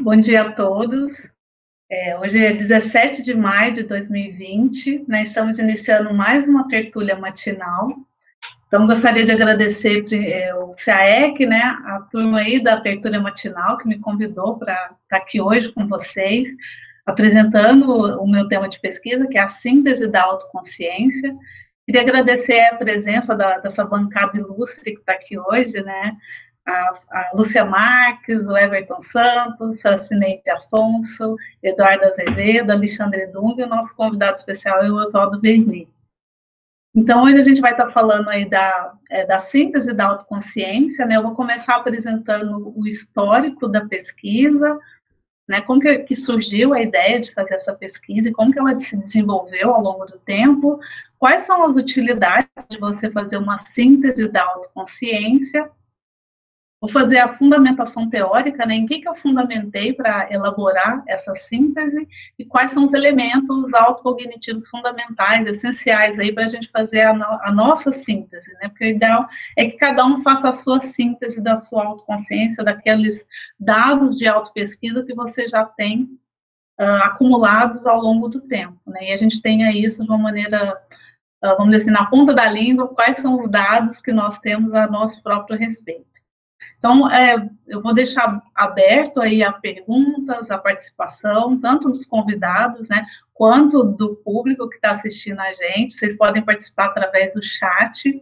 Bom dia a todos. É, hoje é 17 de maio de 2020, né, estamos iniciando mais uma tertúlia matinal. Então, gostaria de agradecer é, o CAEC, né, a turma aí da tertúlia matinal, que me convidou para estar tá aqui hoje com vocês, apresentando o meu tema de pesquisa, que é a síntese da autoconsciência. Queria agradecer a presença da, dessa bancada ilustre que está aqui hoje, né, a, a Lúcia Marques, o Everton Santos, a Cineide Afonso, Eduardo Azevedo, Alexandre Dung e o nosso convidado especial é o Oswaldo Verni. Então, hoje a gente vai estar falando aí da, é, da síntese da autoconsciência, né? Eu vou começar apresentando o histórico da pesquisa, né? Como que, que surgiu a ideia de fazer essa pesquisa e como que ela se desenvolveu ao longo do tempo, quais são as utilidades de você fazer uma síntese da autoconsciência Vou fazer a fundamentação teórica, né? Em que, que eu fundamentei para elaborar essa síntese e quais são os elementos autocognitivos fundamentais, essenciais aí para a gente fazer a, no, a, nossa síntese, né? Porque o ideal é que cada um faça a sua síntese da sua autoconsciência, daqueles dados de autopesquisa que você já tem uh, acumulados ao longo do tempo, né? E a gente tenha isso de uma maneira uh, vamos dizer assim, na ponta da língua, quais são os dados que nós temos a nosso próprio respeito. Então, é, eu vou deixar aberto aí a perguntas, a participação, tanto dos convidados, né, quanto do público que está assistindo a gente. Vocês podem participar através do chat.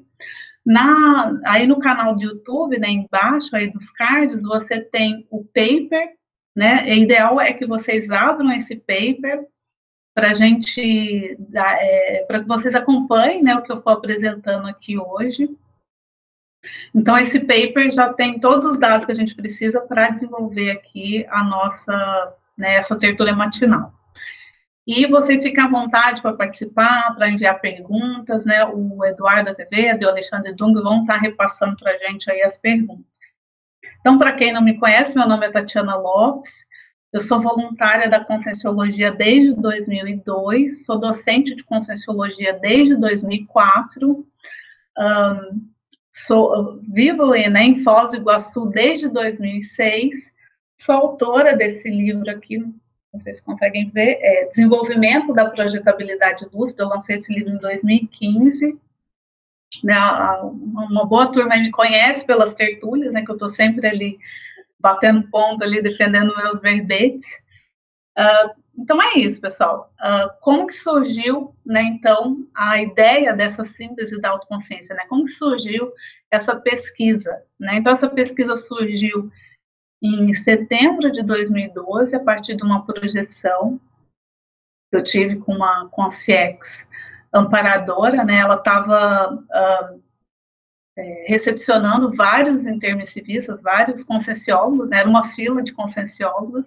Na, aí no canal do YouTube, né, embaixo aí dos cards, você tem o paper, né, o ideal é que vocês abram esse paper para gente, é, para que vocês acompanhem, né, o que eu estou apresentando aqui hoje. Então, esse paper já tem todos os dados que a gente precisa para desenvolver aqui a nossa, né, essa tertúlia matinal. E vocês fiquem à vontade para participar, para enviar perguntas, né, o Eduardo Azevedo e o Alexandre Dung vão estar repassando para a gente aí as perguntas. Então, para quem não me conhece, meu nome é Tatiana Lopes, eu sou voluntária da Conscienciologia desde 2002, sou docente de Conscienciologia desde 2004, um, Sou, vivo né, em Foz do Iguaçu desde 2006. Sou autora desse livro aqui, se conseguem ver, é Desenvolvimento da Projetabilidade Lúcida. Eu lancei esse livro em 2015. Né, uma boa turma me conhece pelas tertúlias, né, que eu estou sempre ali batendo ponto ali, defendendo meus verbetes. Uh, então é isso, pessoal. Uh, como que surgiu, né, então, a ideia dessa síntese da autoconsciência, né? Como que surgiu essa pesquisa, né? Então essa pesquisa surgiu em setembro de 2012 a partir de uma projeção que eu tive com uma com a CIEX amparadora, né? Ela estava uh, é, recepcionando vários intermissivistas, vários conscienciólogos, né? Era uma fila de conscienciólogos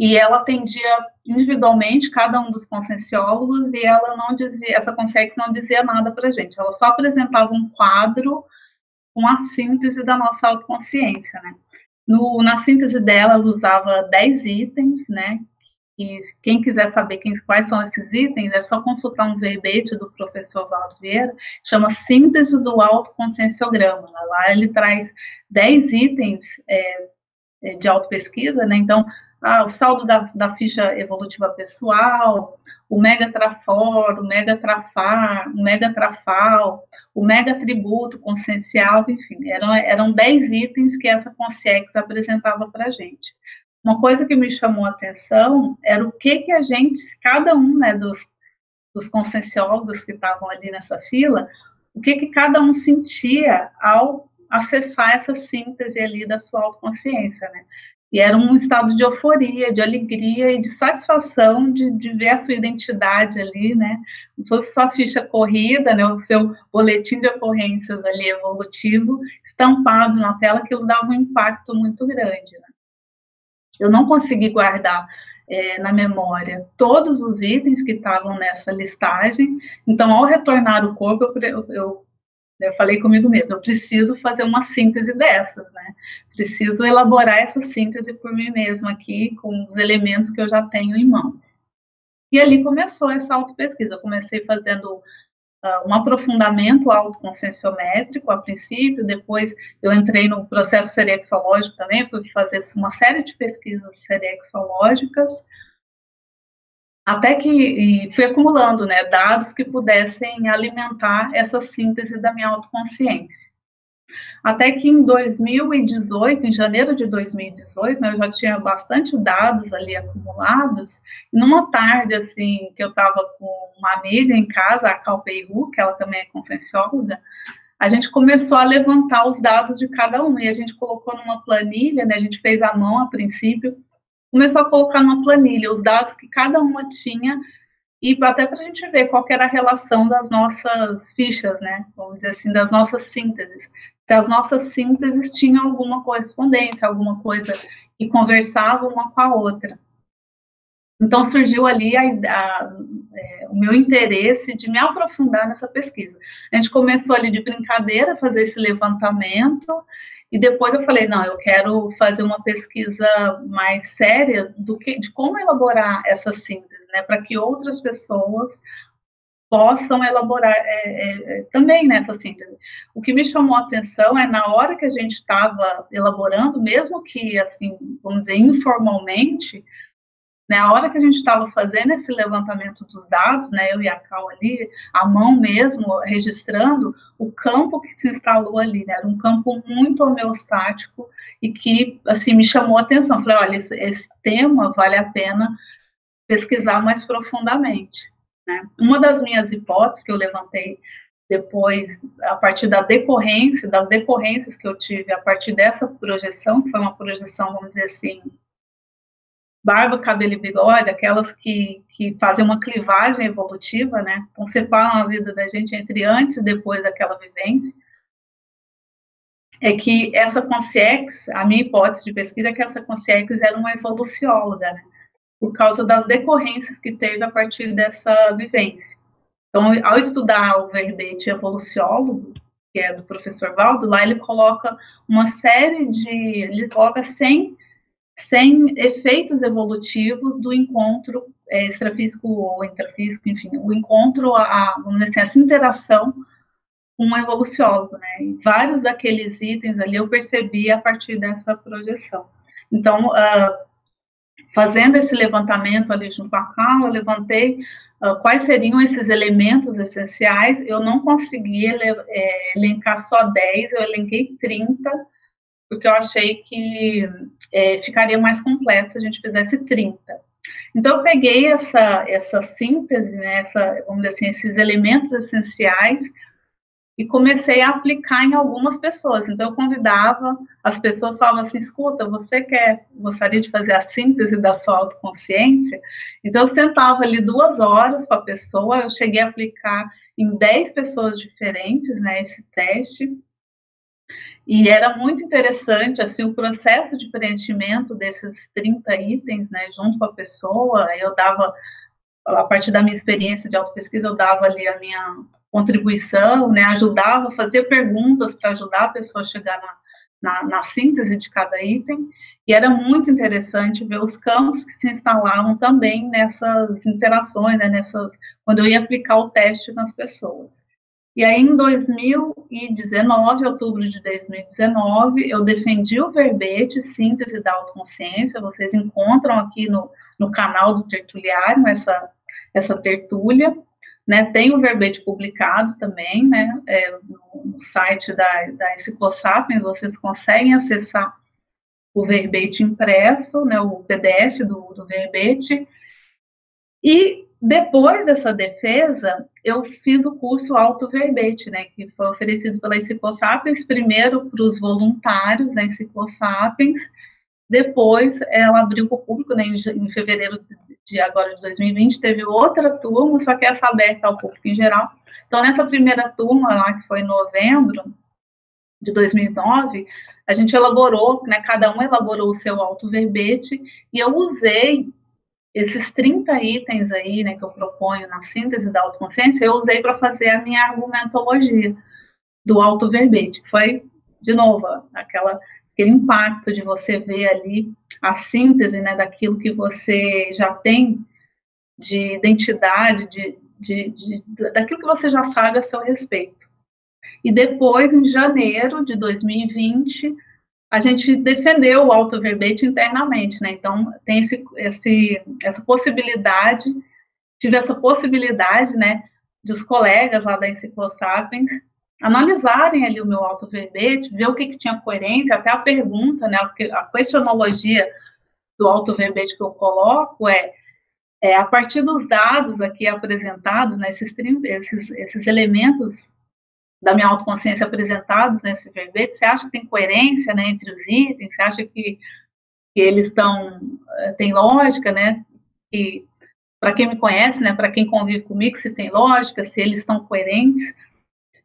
e ela atendia individualmente cada um dos conscienciólogos e ela não dizia, essa consex não dizia nada para a gente, ela só apresentava um quadro com a síntese da nossa autoconsciência, né? No, na síntese dela, ela usava 10 itens, né? E quem quiser saber quem, quais são esses itens, é só consultar um verbete do professor Valdo Vieira, chama Síntese do Autoconscienciograma. Lá ele traz 10 itens é, é de autopesquisa, né? Então, ah, o saldo da, da ficha evolutiva pessoal, o mega trafor, o mega trafar, o mega trafal, o mega tributo consciencial, enfim, eram, eram 10 itens que essa Consciex apresentava para a gente. Uma coisa que me chamou a atenção era o que que a gente, cada um né, dos, dos conscienciólogos que estavam ali nessa fila, o que que cada um sentia ao acessar essa síntese ali da sua autoconsciência, né? E era um estado de euforia, de alegria e de satisfação de, de ver a sua identidade ali, né? Não fosse só ficha corrida, né? O seu boletim de ocorrências ali evolutivo estampado na tela, aquilo dava um impacto muito grande, né? Eu não consegui guardar é, na memória todos os itens que estavam nessa listagem, então, ao retornar o corpo, eu, eu eu falei comigo mesma, eu preciso fazer uma síntese dessas, né? Preciso elaborar essa síntese por mim mesma aqui, com os elementos que eu já tenho em mãos. E ali começou essa autopesquisa. Eu comecei fazendo uh, um aprofundamento autoconscienciométrico a princípio, depois eu entrei no processo serexológico também, fui fazer uma série de pesquisas serexológicas, até que fui acumulando né, dados que pudessem alimentar essa síntese da minha autoconsciência. Até que em 2018, em janeiro de 2018, né, eu já tinha bastante dados ali acumulados. Numa tarde, assim, que eu estava com uma amiga em casa, a Cal Peiru, que ela também é consciencióloga, a gente começou a levantar os dados de cada um e a gente colocou numa planilha, né, a gente fez à mão a princípio, começou a colocar numa planilha os dados que cada uma tinha e até para a gente ver qual era a relação das nossas fichas, né? Vamos dizer assim, das nossas sínteses. Se as nossas sínteses tinham alguma correspondência, alguma coisa que conversava uma com a outra. Então surgiu ali a, a, é, o meu interesse de me aprofundar nessa pesquisa. A gente começou ali de brincadeira fazer esse levantamento e depois eu falei, não, eu quero fazer uma pesquisa mais séria do que de como elaborar essa síntese, né, para que outras pessoas possam elaborar é, é, é, também nessa síntese. O que me chamou a atenção é na hora que a gente estava elaborando, mesmo que assim, vamos dizer, informalmente, né, a hora que a gente estava fazendo esse levantamento dos dados, né, eu e a Cal ali, a mão mesmo, registrando, o campo que se instalou ali, né, era um campo muito homeostático e que, assim, me chamou a atenção. Falei, olha, esse, esse tema vale a pena pesquisar mais profundamente. Né. Uma das minhas hipóteses que eu levantei depois, a partir da decorrência, das decorrências que eu tive a partir dessa projeção, que foi uma projeção, vamos dizer assim, barba, cabelo e bigode, aquelas que, que fazem uma clivagem evolutiva, né? Então, separam a vida da gente entre antes e depois daquela vivência. É que essa consciência, a minha hipótese de pesquisa é que essa consciência era uma evolucióloga, né? Por causa das decorrências que teve a partir dessa vivência. Então, ao estudar o verbete evoluciólogo, que é do professor Valdo, lá ele coloca uma série de. Ele coloca 100 sem efeitos evolutivos do encontro é, extrafísico ou intrafísico, enfim, o encontro, a, dizer assim, essa interação com um evoluciólogo, né? E vários daqueles itens ali eu percebi a partir dessa projeção. Então, uh, fazendo esse levantamento ali junto com a Carla, eu levantei uh, quais seriam esses elementos essenciais, eu não consegui é, elencar só 10, eu elenquei 30, porque eu achei que é, ficaria mais completo se a gente fizesse 30. Então, eu peguei essa, essa síntese, né, essa, vamos dizer assim, esses elementos essenciais e comecei a aplicar em algumas pessoas. Então, eu convidava, as pessoas falavam assim, escuta, você quer, gostaria de fazer a síntese da sua autoconsciência? Então, eu sentava ali duas horas com a pessoa, eu cheguei a aplicar em 10 pessoas diferentes, né, esse teste, e era muito interessante, assim, o processo de preenchimento desses 30 itens, né, junto com a pessoa, eu dava, a partir da minha experiência de autopesquisa, eu dava ali a minha contribuição, né, ajudava, fazia perguntas para ajudar a pessoa a chegar na, na, na, síntese de cada item, e era muito interessante ver os campos que se instalavam também nessas interações, né, nessas, quando eu ia aplicar o teste nas pessoas. E aí, em 2019, outubro de 2019, eu defendi o verbete Síntese da Autoconsciência. Vocês encontram aqui no, no canal do Tertuliário essa, essa tertúlia. Né, tem o verbete publicado também, né, é, no, site da, da Enciclosapiens, vocês conseguem acessar o verbete impresso, né, o PDF do, do verbete, e depois dessa defesa, eu fiz o curso Alto Verbete, né, que foi oferecido pela Enciclosapiens, primeiro para os voluntários da Enciclosapiens, depois ela abriu para o público, né, em, fevereiro de agora de 2020, teve outra turma, só que essa aberta ao público em geral. Então, nessa primeira turma lá, que foi em novembro de 2009, a gente elaborou, né, cada um elaborou o seu alto verbete, e eu usei esses 30 itens aí, né, que eu proponho na síntese da autoconsciência, eu usei para fazer a minha argumentologia do auto-verbete. Foi, de novo, aquela, aquele impacto de você ver ali a síntese, né, daquilo que você já tem de identidade, de, de, de, daquilo que você já sabe a seu respeito. E depois, em janeiro de 2020, a gente defendeu o autoverbete internamente, né? Então, tem esse, esse, essa possibilidade, tive essa possibilidade, né, dos colegas lá da Enciclosapiens analisarem ali o meu autoverbete, ver o que, que tinha coerência, até a pergunta, né, a questionologia do autoverbete que eu coloco é, é a partir dos dados aqui apresentados, né, esses, esses, esses elementos da minha autoconsciência apresentados nesse verbete, você acha que tem coerência, né, entre os itens, você acha que, que eles estão, eh, tem lógica, né, que para quem me conhece, né, para quem convive comigo, se tem lógica, se eles estão coerentes,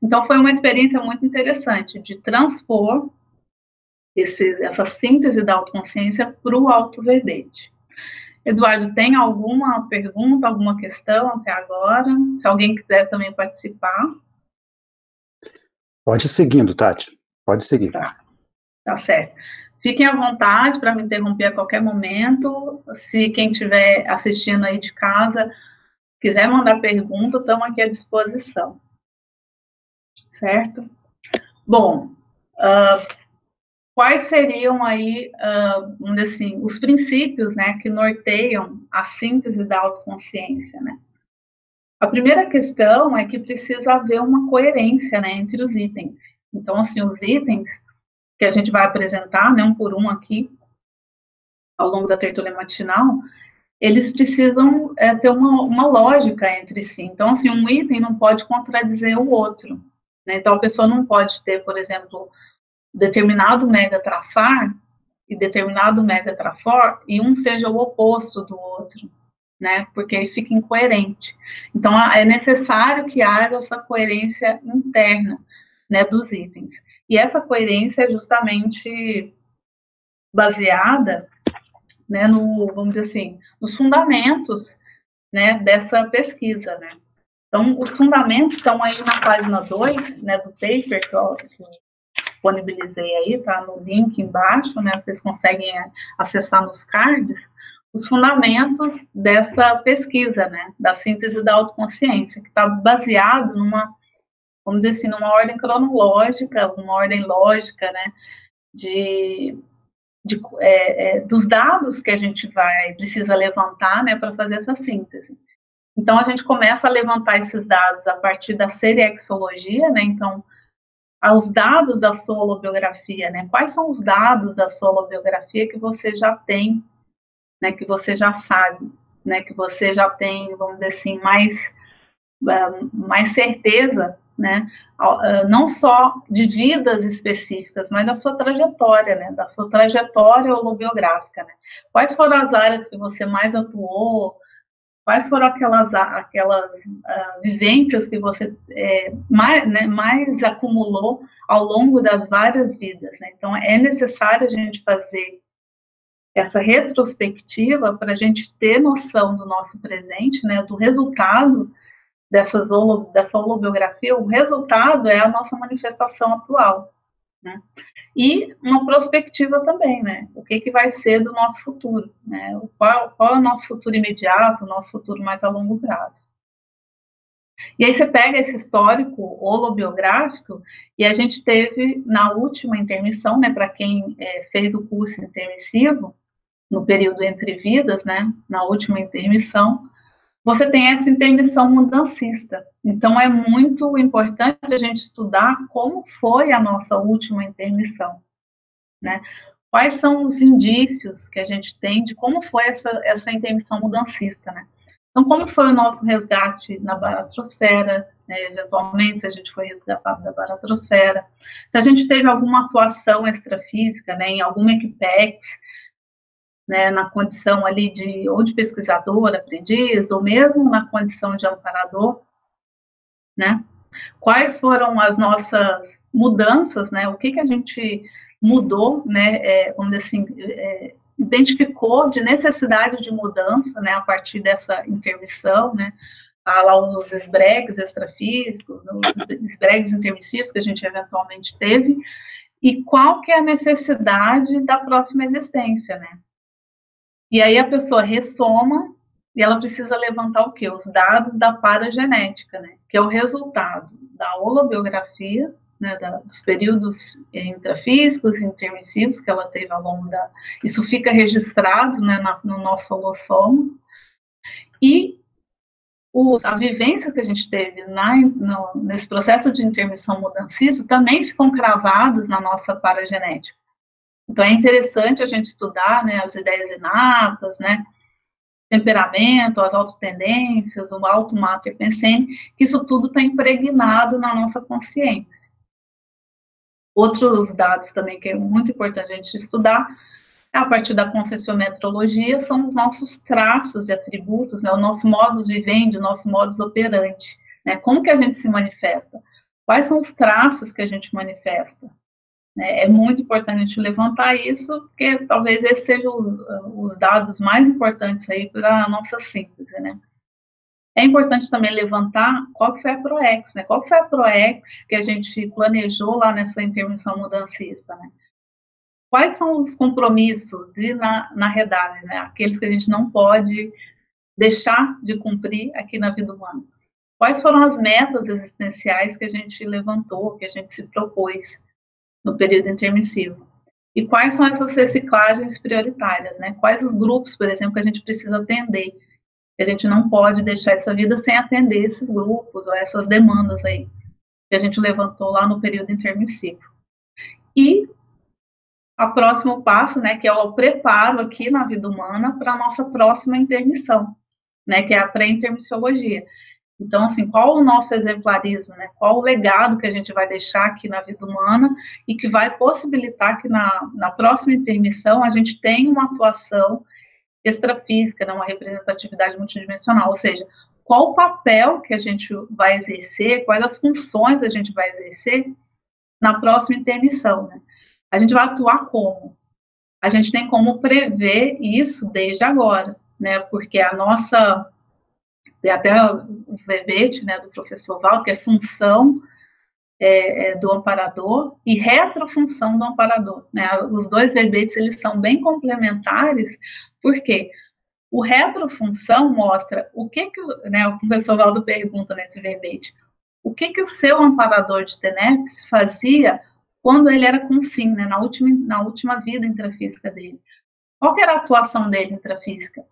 então, foi uma experiência muito interessante de transpor esse, essa síntese da autoconsciência para o autoverbete. Eduardo, tem alguma pergunta, alguma questão até agora? Se alguém quiser também participar. Pode ir seguindo, Tati. Pode seguir. Tá, tá certo. Fiquem à vontade para me interromper a qualquer momento. Se quem estiver assistindo aí de casa quiser mandar pergunta, estamos aqui à disposição certo? Bom, uh, quais seriam aí, uh, assim, os princípios, né, que norteiam a síntese da autoconsciência, né? A primeira questão é que precisa haver uma coerência, né, entre os itens. Então, assim, os itens que a gente vai apresentar, né, um por um aqui, ao longo da tertúlia matinal, eles precisam é, ter uma, uma lógica entre si. Então, assim, um item não pode contradizer o outro. Né? Então, a pessoa não pode ter, por exemplo, determinado megatrafar e determinado megatrafor e um seja o oposto do outro, né? Porque fica incoerente. Então, é necessário que haja essa coerência interna, né, dos itens. E essa coerência é justamente baseada, né, no, vamos dizer assim, nos fundamentos, né, dessa pesquisa, né? Então, os fundamentos estão aí na página 2, né, do paper que eu, que eu disponibilizei aí, tá no link embaixo, né, vocês conseguem acessar nos cards, os fundamentos dessa pesquisa, né, da síntese da autoconsciência, que está baseado numa, vamos dizer assim, numa ordem cronológica, uma ordem lógica, né, de, de é, é, dos dados que a gente vai, precisa levantar, né, para fazer essa síntese. Então, a gente começa a levantar esses dados a partir da seriexologia, né? Então, os dados da sua holobiografia, né? Quais são os dados da sua holobiografia que você já tem, né? Que você já sabe, né? Que você já tem, vamos dizer assim, mais, uh, mais certeza, né? Uh, não só de vidas específicas, mas da sua trajetória, né? Da sua trajetória holobiográfica, né? Quais foram as áreas que você mais atuou, quais foram aquelas, aquelas uh, vivências que você é, mais, né, mais acumulou ao longo das várias vidas. Né? Então, é necessário a gente fazer essa retrospectiva para a gente ter noção do nosso presente, né, do resultado dessas holo, dessa holobiografia, o resultado é a nossa manifestação atual. Né? E uma prospectiva também, né? O que, que vai ser do nosso futuro, né? Qual, qual é o nosso futuro imediato, o nosso futuro mais a longo prazo. E aí você pega esse histórico holobiográfico e a gente teve na última intermissão, né, para quem é, fez o curso intermissivo, no período entre vidas, né, na última intermissão, você tem essa intermissão mudancista. Então, é muito importante a gente estudar como foi a nossa última intermissão, né? Quais são os indícios que a gente tem de como foi essa, essa intermissão mudancista, né? Então, como foi o nosso resgate na baratrosfera, né, eventualmente, se a gente foi resgatado da baratrosfera, se a gente teve alguma atuação extrafísica, né, em alguma equipex, né, na condição ali de ou de pesquisador, aprendiz, ou mesmo na condição de amparador, né? Quais foram as nossas mudanças, né? O que que a gente mudou, né? É, vamos dizer assim, é, identificou de necessidade de mudança, né? A partir dessa intermissão, né? Há lá os esbregues extrafísicos, os esbregues intermissivos que a gente eventualmente teve, e qual que é a necessidade da próxima existência, né? E aí a pessoa ressoma e ela precisa levantar o quê? Os dados da paragenética, né? Que é o resultado da holobiografia, né, da, dos períodos intrafísicos e intermissivos que ela teve ao longo da... Isso fica registrado né, na, no nosso holossomo. E os, as vivências que a gente teve na, no, nesse processo de intermissão mudancista também ficam cravados na nossa paragenética. Então, é interessante a gente estudar né, as ideias inatas, né, temperamento, as autotendências, o alto mater pensene, que isso tudo está impregnado na nossa consciência. Outros dados também que é muito importante a gente estudar, a partir da conscienciometrologia, são os nossos traços e atributos, né, o nosso modus vivendi, o nosso modus operandi, né, como que a gente se manifesta, quais são os traços que a gente manifesta? É muito importante a gente levantar isso, porque talvez esses sejam os, os dados mais importantes aí para a nossa síntese, né? É importante também levantar qual foi a ProEx, né? Qual foi a ProEx que a gente planejou lá nessa intermissão mudancista, né? Quais são os compromissos e na, na né? Aqueles que a gente não pode deixar de cumprir aqui na vida humana. Quais foram as metas existenciais que a gente levantou, que a gente se propôs no período intermissivo. E quais são essas reciclagens prioritárias, né? Quais os grupos, por exemplo, que a gente precisa atender? Que a gente não pode deixar essa vida sem atender esses grupos ou essas demandas aí que a gente levantou lá no período intermissivo. E o próximo passo, né, que é o preparo aqui na vida humana para a nossa próxima intermissão, né, que é a pré-intermissiologia. Então, assim, qual o nosso exemplarismo, né? Qual o legado que a gente vai deixar aqui na vida humana e que vai possibilitar que na, na próxima intermissão a gente tenha uma atuação extrafísica, né? uma representatividade multidimensional, ou seja, qual o papel que a gente vai exercer, quais as funções a gente vai exercer na próxima intermissão, né? A gente vai atuar como? A gente tem como prever isso desde agora, né? Porque a nossa tem até o verbete né, do professor Valdo, que é função é, é, do amparador e retrofunção do amparador. Né? Os dois verbetes eles são bem complementares, porque o retrofunção mostra o que, que né, o professor Valdo pergunta nesse verbete, o que, que o seu amparador de TENEPS fazia quando ele era consim, né, na, última, na última vida intrafísica dele. Qual era a atuação dele intrafísica?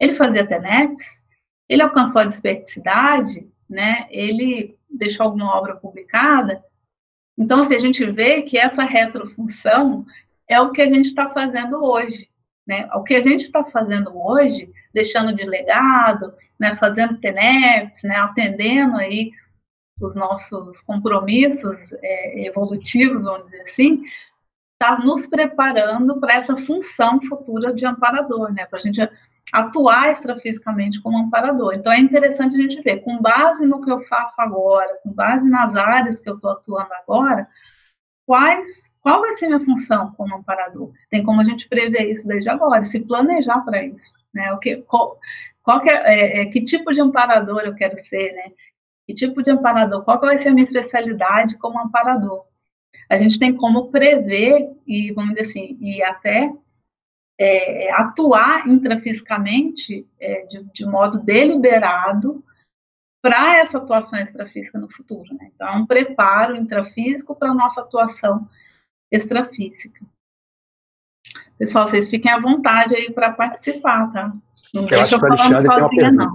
Ele fazia TENEPS, ele alcançou a desperticidade, né? Ele deixou alguma obra publicada. Então, assim, a gente vê que essa retrofunção é o que a gente está fazendo hoje, né? O que a gente está fazendo hoje, deixando de legado, né? Fazendo TENEPS, né? Atendendo aí os nossos compromissos é, evolutivos, vamos dizer assim, está nos preparando para essa função futura de amparador, né? Para a gente atuar extrafisicamente como amparador. Então é interessante a gente ver, com base no que eu faço agora, com base nas áreas que eu estou atuando agora, quais, qual vai ser minha função como amparador? Tem como a gente prever isso desde agora, se planejar para isso, né? O que, qual, qual que, é, é, é, que tipo de amparador eu quero ser, né? Que tipo de amparador? Qual vai ser a minha especialidade como amparador? A gente tem como prever e, vamos dizer assim, e até é, atuar intrafisicamente é, de, de, modo deliberado para essa atuação extrafísica no futuro. Né? Então, é um preparo intrafísico para a nossa atuação extrafísica. Pessoal, vocês fiquem à vontade aí para participar, tá? Não eu deixa eu falar sozinha, não.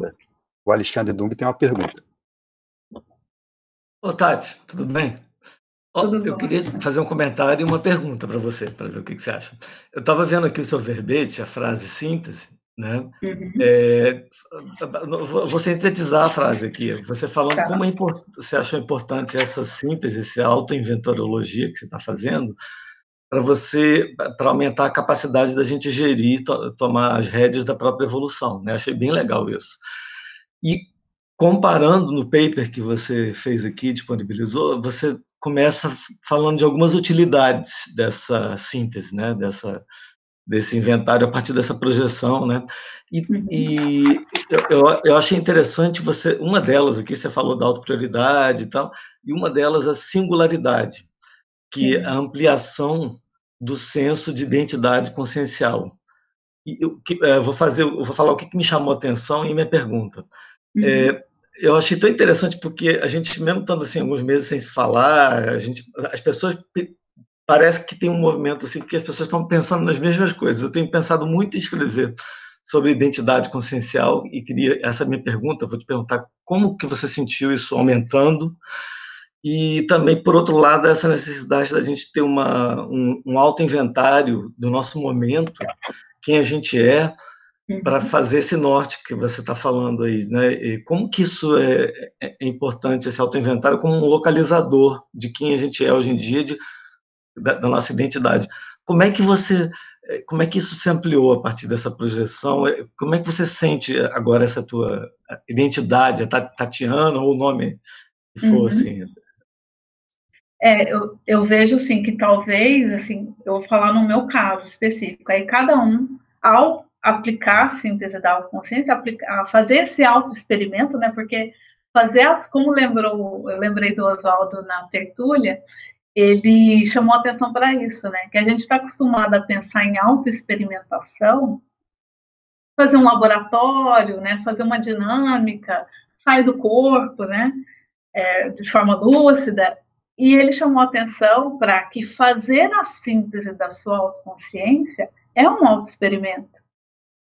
O Alexandre Dung tem uma pergunta. Ô, Tati, tudo bem? Eu queria fazer um comentário e uma pergunta para você, para ver o que, que você acha. Eu estava vendo aqui o seu verbete, a frase síntese, né? Uhum. É, vou sintetizar a frase aqui. Você falando tá. como é você achou importante essa síntese, essa autoinventoriologia que você está fazendo, para você, para aumentar a capacidade da gente gerir, to, tomar as rédeas da própria evolução. Né? Achei bem legal isso. E comparando no paper que você fez aqui, disponibilizou, você começa falando de algumas utilidades dessa síntese, né, dessa desse inventário a partir dessa projeção, né? E, uhum. e eu, eu, achei interessante você, uma delas aqui você falou da autoprioridade e tal, e uma delas a singularidade, que é a ampliação do senso de identidade consciencial. eu, eu, vou fazer, eu vou falar o que, que me chamou a atenção e minha pergunta. Uhum. É, eu achei tão interessante porque a gente, mesmo estando assim alguns meses sem se falar, a gente, as pessoas parece que tem um movimento assim que as pessoas estão pensando nas mesmas coisas. Eu tenho pensado muito em escrever sobre identidade consciencial e queria essa é minha pergunta, vou te perguntar como que você sentiu isso aumentando e também por outro lado essa necessidade da gente ter uma um, um alto inventário do nosso momento, quem a gente é, para uhum. fazer esse norte que você está falando aí, né? E como que isso é, é, é importante esse autoinventário como um localizador de quem a gente é hoje em dia, de, da, da, nossa identidade. Como é que você, é, como é que isso se ampliou a partir dessa projeção? É, como é que você sente agora essa tua identidade, a Tatiana ou o nome que for uhum. assim? É, eu, eu vejo assim que talvez, assim, eu vou falar no meu caso específico. Aí cada um, ao aplicar a síntese da autoconsciência, aplicar, fazer esse auto-experimento, né? Porque fazer as, como lembrou, eu lembrei do Oswaldo na tertúlia, ele chamou atenção para isso, né? Que a gente está acostumado a pensar em autoexperimentação, fazer um laboratório, né? Fazer uma dinâmica, sair do corpo, né? É, de forma lúcida. E ele chamou atenção para que fazer a síntese da sua autoconsciência é um autoexperimento.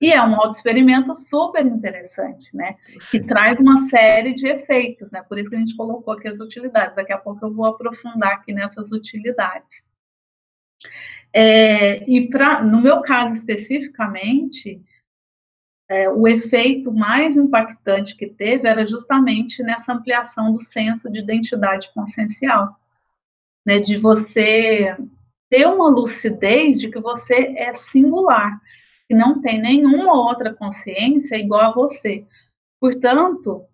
E é um auto-experimento super interessante, né? Sim. Que traz uma série de efeitos, né? Por isso que a gente colocou aqui as utilidades. Daqui a pouco eu vou aprofundar aqui nessas utilidades. É, e pra, no meu caso especificamente, é, o efeito mais impactante que teve era justamente nessa ampliação do senso de identidade consciencial, né? De você ter uma lucidez de que você é singular que não tem nenhuma outra consciência igual a você. Portanto,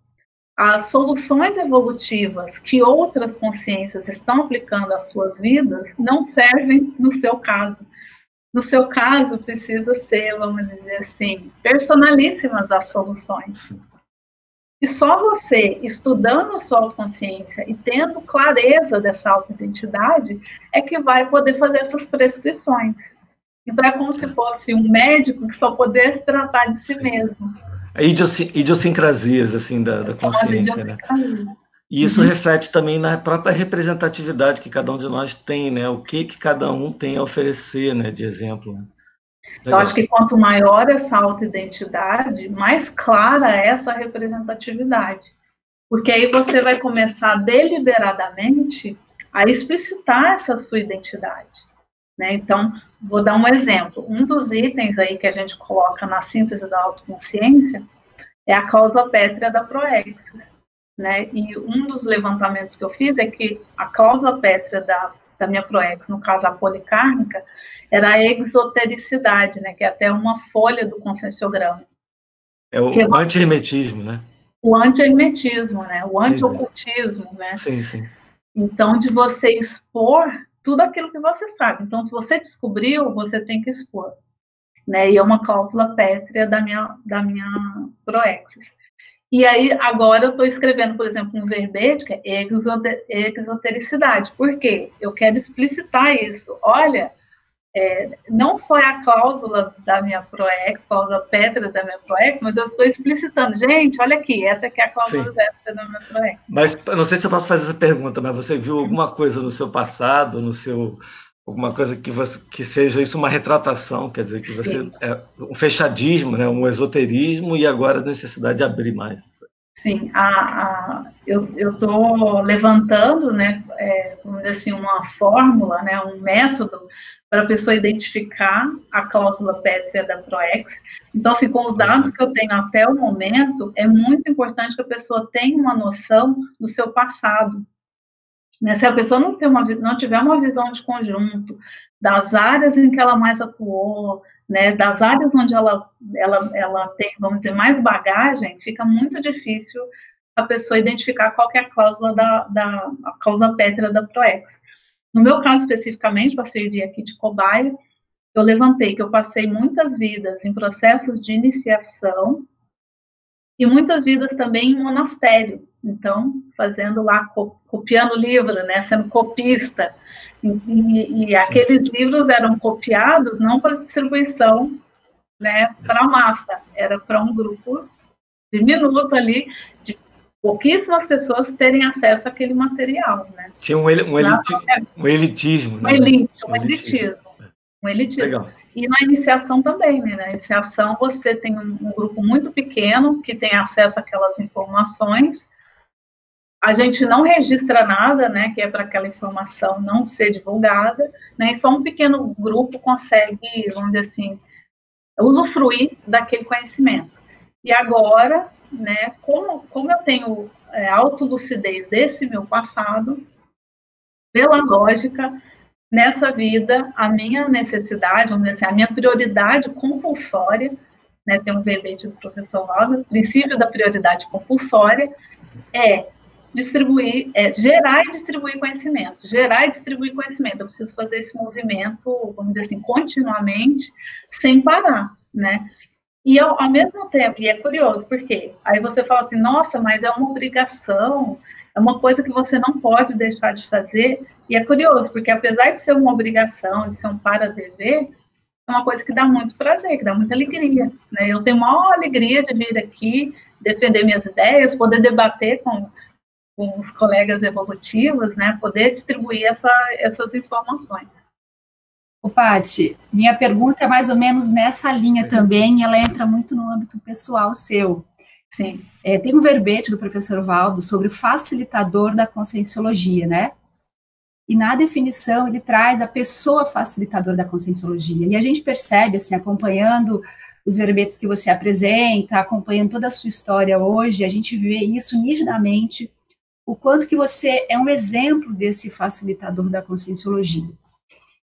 as soluções evolutivas que outras consciências estão aplicando às suas vidas não servem no seu caso. No seu caso, precisa ser, vamos dizer assim, personalíssimas as soluções. E só você, estudando a sua autoconsciência e tendo clareza dessa autoidentidade, é que vai poder fazer essas prescrições. Então é como se fosse um médico que só pudesse tratar de si Sim. mesmo. A idiosincrasias, assim, da, da consciência, né? E isso uhum. reflete também na própria representatividade que cada um de nós tem, né? O que, que cada um tem a oferecer, né, de exemplo. Né? Eu acho que quanto maior essa autoidentidade, mais clara é essa representatividade. Porque aí você vai começar deliberadamente a explicitar essa sua identidade. Né? Então, vou dar um exemplo. Um dos itens aí que a gente coloca na síntese da autoconsciência é a causa pétrea da proexis. Né? E um dos levantamentos que eu fiz é que a causa pétrea da, da minha proex, no caso a policármica, era a exotericidade, né? que é até uma folha do conscienciograma. É o é anti-hermetismo, né? O anti-hermetismo, né? O anti-ocultismo, né? Sim, sim. Então, de você expor tudo aquilo que você sabe. Então, se você descobriu, você tem que expor. Né? E é uma cláusula pétrea da minha, da minha Proexis. E aí, agora eu estou escrevendo, por exemplo, um verbete que é exotericidade. Por quê? Eu quero explicitar isso. Olha, é, não só é a cláusula da minha ProEx, cláusula pétrea da minha ProEx, mas eu estou explicitando, gente, olha aqui, essa aqui é a cláusula pétrea da minha ProEx. Mas não sei se eu posso fazer essa pergunta, mas você viu alguma coisa no seu passado, no seu alguma coisa que você que seja isso uma retratação, quer dizer que você Sim. é um fechadismo, né, um esoterismo e agora a necessidade de abrir mais. Sim, a, a, eu estou levantando, né, é, assim, uma fórmula, né, um método para a pessoa identificar a cláusula pétrea da ProEx. Então, assim, com os dados que eu tenho até o momento, é muito importante que a pessoa tenha uma noção do seu passado. Né? Se a pessoa não, tem uma, não tiver uma visão de conjunto das áreas em que ela mais atuou, né, das áreas onde ela, ela, ela tem, vamos dizer, mais bagagem, fica muito difícil a pessoa identificar qual é a cláusula da, da a causa pétrea da ProEx. No meu caso especificamente, para servir aqui de cobaia, eu levantei que eu passei muitas vidas em processos de iniciação e muitas vidas também em monastério. Então, fazendo lá, copiando livro, né, sendo copista. E, e, aqueles livros eram copiados não para distribuição né, para a massa, era para um grupo diminuto ali, de pouquíssimas pessoas terem acesso àquele material, né? Tinha um, um, eliti um elitismo. Um, né? elite, um elitismo. Um elitismo. Legal. E na iniciação também, né? Na iniciação você tem um, um grupo muito pequeno que tem acesso àquelas informações, a gente não registra nada, né, que é para aquela informação não ser divulgada, né, e só um pequeno grupo consegue, vamos dizer assim, usufruir daquele conhecimento. E agora, né, como, como eu tenho é, autolucidez desse meu passado, pela lógica, nessa vida, a minha necessidade, vamos dizer assim, a minha prioridade compulsória, né, tem um verbete do professor Laura, princípio da prioridade compulsória, é distribuir, é, gerar e distribuir conhecimento. Gerar e distribuir conhecimento. Eu preciso fazer esse movimento, vamos dizer assim, continuamente, sem parar, né? E ao, ao mesmo tempo, e é curioso, porque aí você fala assim, nossa, mas é uma obrigação, é uma coisa que você não pode deixar de fazer. E é curioso, porque apesar de ser uma obrigação, de ser um para-dever, é uma coisa que dá muito prazer, que dá muita alegria. Né? Eu tenho maior alegria de vir aqui, defender minhas ideias, poder debater com com os colegas evolutivos, né, poder distribuir essa, essas informações. O Pati, minha pergunta é mais ou menos nessa linha também, ela entra muito no âmbito pessoal seu. Sim. É, tem um verbete do professor Valdo sobre o facilitador da conscienciologia, né? E na definição ele traz a pessoa facilitadora da conscienciologia. E a gente percebe, assim, acompanhando os verbetes que você apresenta, acompanhando toda a sua história hoje, a gente vê isso nitidamente o quanto que você é um exemplo desse facilitador da conscienciologia.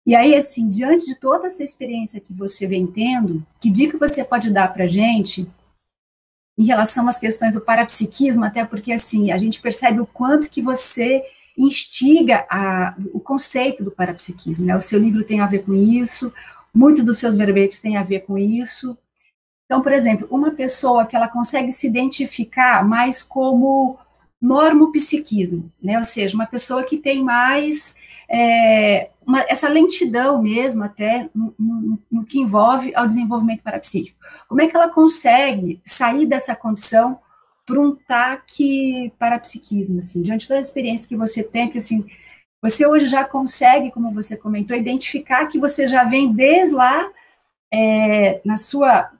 E aí, assim, diante de toda essa experiência que você vem tendo, que dica você pode dar para a gente em relação às questões do parapsiquismo, até porque, assim, a gente percebe o quanto que você instiga a, o conceito do parapsiquismo, né? O seu livro tem a ver com isso, muito dos seus verbetes tem a ver com isso. Então, por exemplo, uma pessoa que ela consegue se identificar mais como normopsiquismo, né? Ou seja, uma pessoa que tem mais é, uma, essa lentidão mesmo, até no, no, no, que envolve ao desenvolvimento parapsíquico. Como é que ela consegue sair dessa condição para um taque parapsiquismo, assim, diante da experiência que você tem, que assim, você hoje já consegue, como você comentou, identificar que você já vem desde lá é, na sua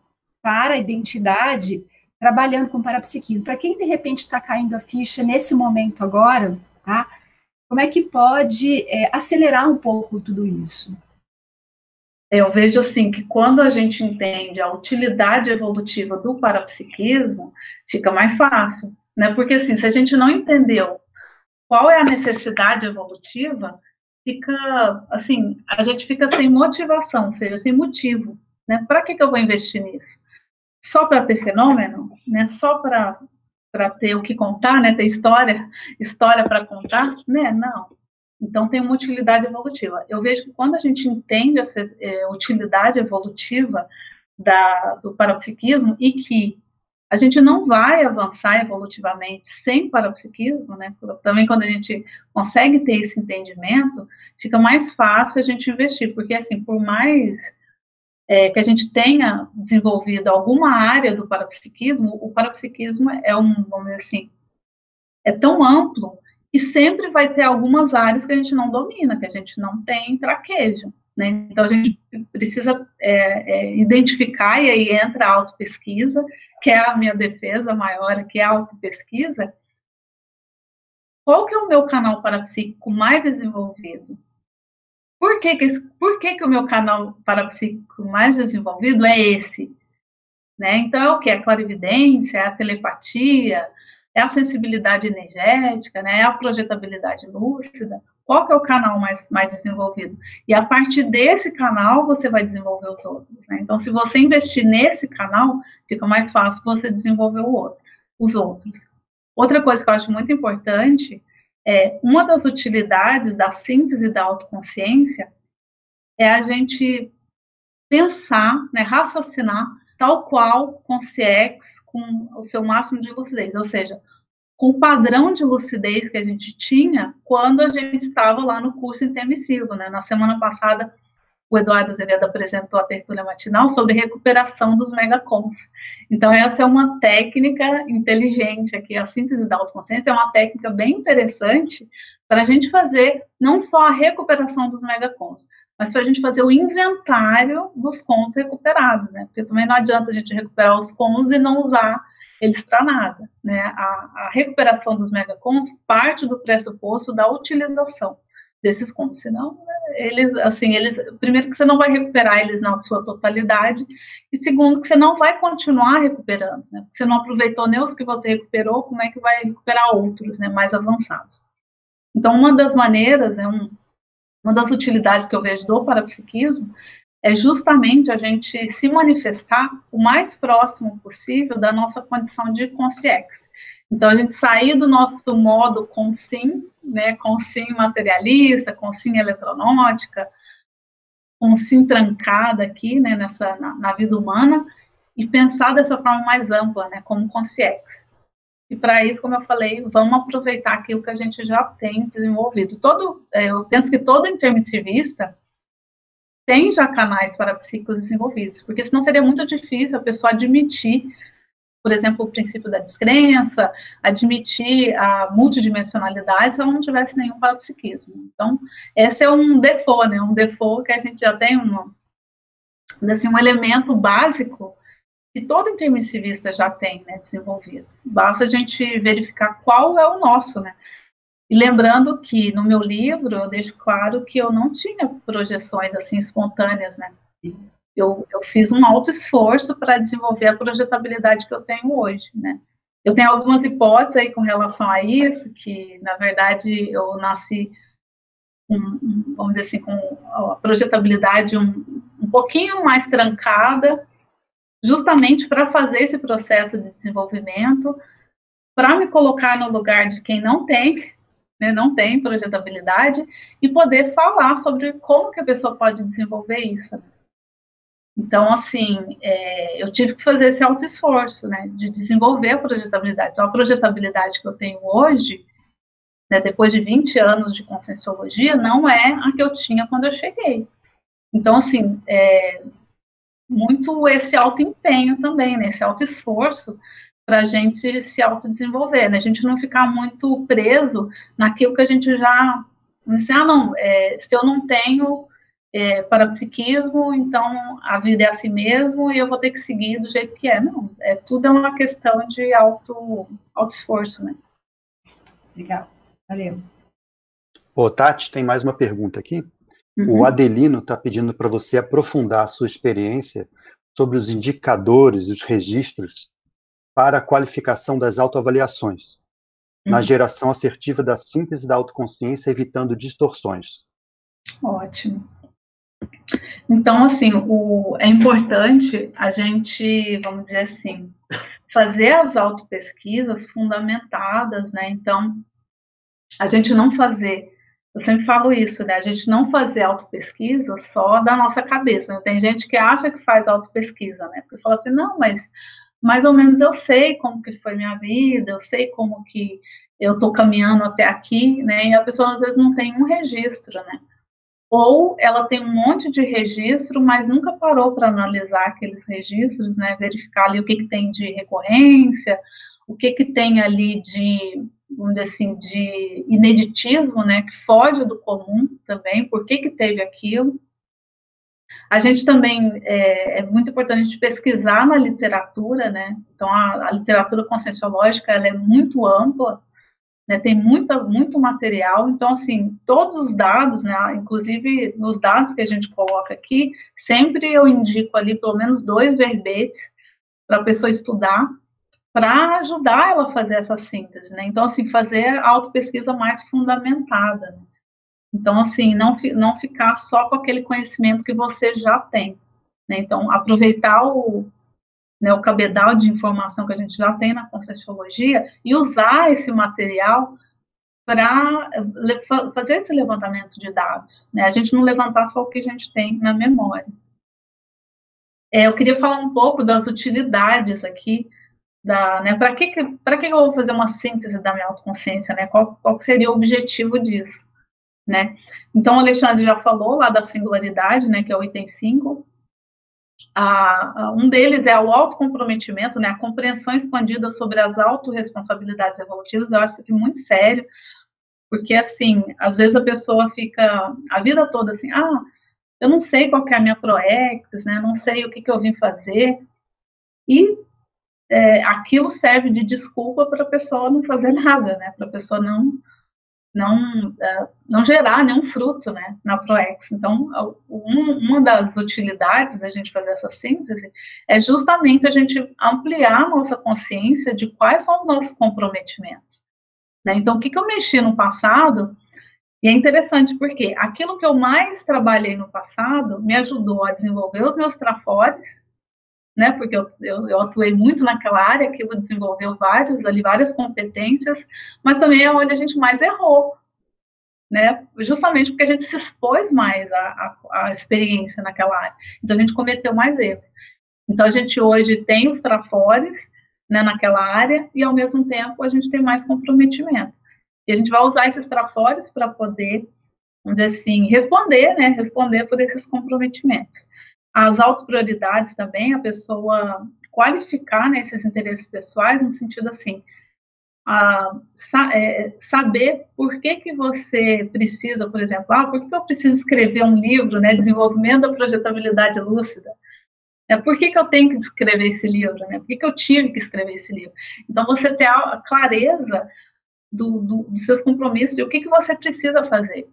para-identidade trabalhando com parapsiquismo. Para quem de repente está caindo a ficha nesse momento agora, tá? Como é que pode é, acelerar um pouco tudo isso? Eu vejo assim que quando a gente entende a utilidade evolutiva do parapsiquismo, fica mais fácil, né? Porque assim, se a gente não entendeu qual é a necessidade evolutiva, fica assim, a gente fica sem motivação, ou seja, sem motivo, né? Para que, que eu vou investir nisso? só para ter fenômeno, né? Só para para ter o que contar, né? Ter história, história para contar, né? Não. Então tem uma utilidade evolutiva. Eu vejo que quando a gente entende essa é, utilidade evolutiva da, do parapsiquismo e que a gente não vai avançar evolutivamente sem parapsiquismo, né? Também quando a gente consegue ter esse entendimento, fica mais fácil a gente investir, porque assim, por mais é, que a gente tenha desenvolvido alguma área do parapsiquismo, o parapsiquismo é um, vamos dizer assim, é tão amplo e sempre vai ter algumas áreas que a gente não domina, que a gente não tem traquejo. Né? Então, a gente precisa é, é, identificar, e aí entra a autopesquisa, que é a minha defesa maior, que é a autopesquisa. Qual que é o meu canal parapsíquico mais desenvolvido? Por que, que, por que, que o meu canal parapsíquico mais desenvolvido é esse? Né? Então, é o que? É a clarividência, é a telepatia, é a sensibilidade energética, né? é a projetabilidade lúcida. Qual que é o canal mais, mais desenvolvido? E a partir desse canal, você vai desenvolver os outros. Né? Então, se você investir nesse canal, fica mais fácil você desenvolver o outro, os outros. Outra coisa que eu acho muito importante é, uma das utilidades da síntese da autoconsciência é a gente pensar, né, raciocinar tal qual consciex com o seu máximo de lucidez, ou seja, com o padrão de lucidez que a gente tinha quando a gente estava lá no curso intermissivo, né? Na semana passada, o Eduardo Azevedo apresentou a tertúlia matinal sobre recuperação dos megacons. Então, essa é uma técnica inteligente aqui, a síntese da autoconsciência é uma técnica bem interessante para a gente fazer não só a recuperação dos megacons, mas para a gente fazer o inventário dos cons recuperados, né? Porque também não adianta a gente recuperar os cons e não usar eles para nada, né? A, a recuperação dos megacons parte do pressuposto da utilização desses contos, senão eles, assim, eles, primeiro que você não vai recuperar eles na sua totalidade, e segundo que você não vai continuar recuperando, né, você não aproveitou nem os que você recuperou, como é que vai recuperar outros, né, mais avançados. Então, uma das maneiras, é um, uma das utilidades que eu vejo do parapsiquismo é justamente a gente se manifestar o mais próximo possível da nossa condição de consciência. Então, a gente sair do nosso modo com sim, né, com sim materialista, com sim eletronótica, com sim trancada aqui, né, nessa, na, na, vida humana, e pensar dessa forma mais ampla, né, como consciência. E para isso, como eu falei, vamos aproveitar aquilo que a gente já tem desenvolvido. Todo, é, eu penso que todo intermissivista tem já canais para psíquicos desenvolvidos, porque senão seria muito difícil a pessoa admitir por exemplo, o princípio da descrença, admitir a multidimensionalidade se ela não tivesse nenhum parapsiquismo. Então, esse é um default, né? Um default que a gente já tem um, assim, um elemento básico que todo intermissivista já tem né, desenvolvido. Basta a gente verificar qual é o nosso, né? E lembrando que no meu livro eu deixo claro que eu não tinha projeções assim espontâneas, né? Eu, eu fiz um alto esforço para desenvolver a projetabilidade que eu tenho hoje, né? Eu tenho algumas hipóteses aí com relação a isso, que, na verdade, eu nasci, com, vamos dizer assim, com a projetabilidade um, um pouquinho mais trancada, justamente para fazer esse processo de desenvolvimento, para me colocar no lugar de quem não tem, né, não tem projetabilidade, e poder falar sobre como que a pessoa pode desenvolver isso. Então, assim, é, eu tive que fazer esse alto esforço, né, de desenvolver a projetabilidade. Então, a projetabilidade que eu tenho hoje, né, depois de 20 anos de conscienciologia, não é a que eu tinha quando eu cheguei. Então, assim, é, muito esse alto empenho também, né, esse alto esforço para a gente se autodesenvolver, né, a gente não ficar muito preso naquilo que a gente já, assim, ah, não, é, se eu não tenho é, psiquismo, então a vida é assim mesmo e eu vou ter que seguir do jeito que é. Não, é, tudo é uma questão de auto, auto esforço, né? Legal, valeu. Ô, Tati, tem mais uma pergunta aqui. Uhum. O Adelino está pedindo para você aprofundar a sua experiência sobre os indicadores, os registros para a qualificação das autoavaliações, uhum. na geração assertiva da síntese da autoconsciência, evitando distorções. Ótimo. Então, assim, o, é importante a gente, vamos dizer assim, fazer as autopesquisas fundamentadas, né? Então, a gente não fazer, eu sempre falo isso, né? A gente não fazer autopesquisa só da nossa cabeça. Né? Tem gente que acha que faz autopesquisa, né? Porque fala assim, não, mas mais ou menos eu sei como que foi minha vida, eu sei como que eu estou caminhando até aqui, né? E a pessoa às vezes não tem um registro, né? Ou ela tem um monte de registro, mas nunca parou para analisar aqueles registros, né, verificar ali o que, que tem de recorrência, o que, que tem ali de, vamos dizer assim, de ineditismo, né, que foge do comum também, por que, que teve aquilo. A gente também, é, é muito importante pesquisar na literatura, né, então a, a literatura conscienciológica, ela é muito ampla, né, tem muita, muito material, então, assim, todos os dados, né, inclusive nos dados que a gente coloca aqui, sempre eu indico ali pelo menos dois verbetes para a pessoa estudar, para ajudar ela a fazer essa síntese, né, então, assim, fazer a autopesquisa mais fundamentada, né? então, assim, não, não ficar só com aquele conhecimento que você já tem, né, então, aproveitar o, né, o cabedal de informação que a gente já tem na Conscienciologia e usar esse material para fazer esse levantamento de dados. Né? A gente não levantar só o que a gente tem na memória. É, eu queria falar um pouco das utilidades aqui, da, né, para que, que eu vou fazer uma síntese da minha autoconsciência, né, qual, qual seria o objetivo disso? né? Então, o Alexandre já falou lá da singularidade, né, que é o item 5. Ah, um deles é o autocomprometimento, né, a compreensão expandida sobre as autorresponsabilidades evolutivas. Eu acho isso aqui muito sério, porque, assim, às vezes a pessoa fica a vida toda assim, ah, eu não sei qual é a minha proex, né, não sei o que, que eu vim fazer, e é, aquilo serve de desculpa para a pessoa não fazer nada, né, para a pessoa não não, é, não gerar nenhum fruto né, na ProEx. Então, um, uma das utilidades da gente fazer essa síntese é justamente a gente ampliar a nossa consciência de quais são os nossos comprometimentos. Né? Então, o que, que eu mexi no passado, e é interessante porque aquilo que eu mais trabalhei no passado me ajudou a desenvolver os meus trafores, né, porque eu, eu, eu, atuei muito naquela área, aquilo desenvolveu vários, ali, várias competências, mas também é onde a gente mais errou, né, justamente porque a gente se expôs mais à, à, à experiência naquela área, então a gente cometeu mais erros. Então a gente hoje tem os trafores, né, naquela área, e ao mesmo tempo a gente tem mais comprometimento. E a gente vai usar esses trafores para poder, vamos dizer assim, responder, né, responder por esses comprometimentos as autoprioridades também, a pessoa qualificar né, esses interesses pessoais no sentido assim, a, sa, é, saber por que que você precisa, por exemplo, ah, por que eu preciso escrever um livro, né, desenvolvimento da projetabilidade lúcida, é, por que, que eu tenho que escrever esse livro, né, por que, que eu tive que escrever esse livro, então você ter a clareza do, do, dos seus compromissos e o que que você precisa fazer,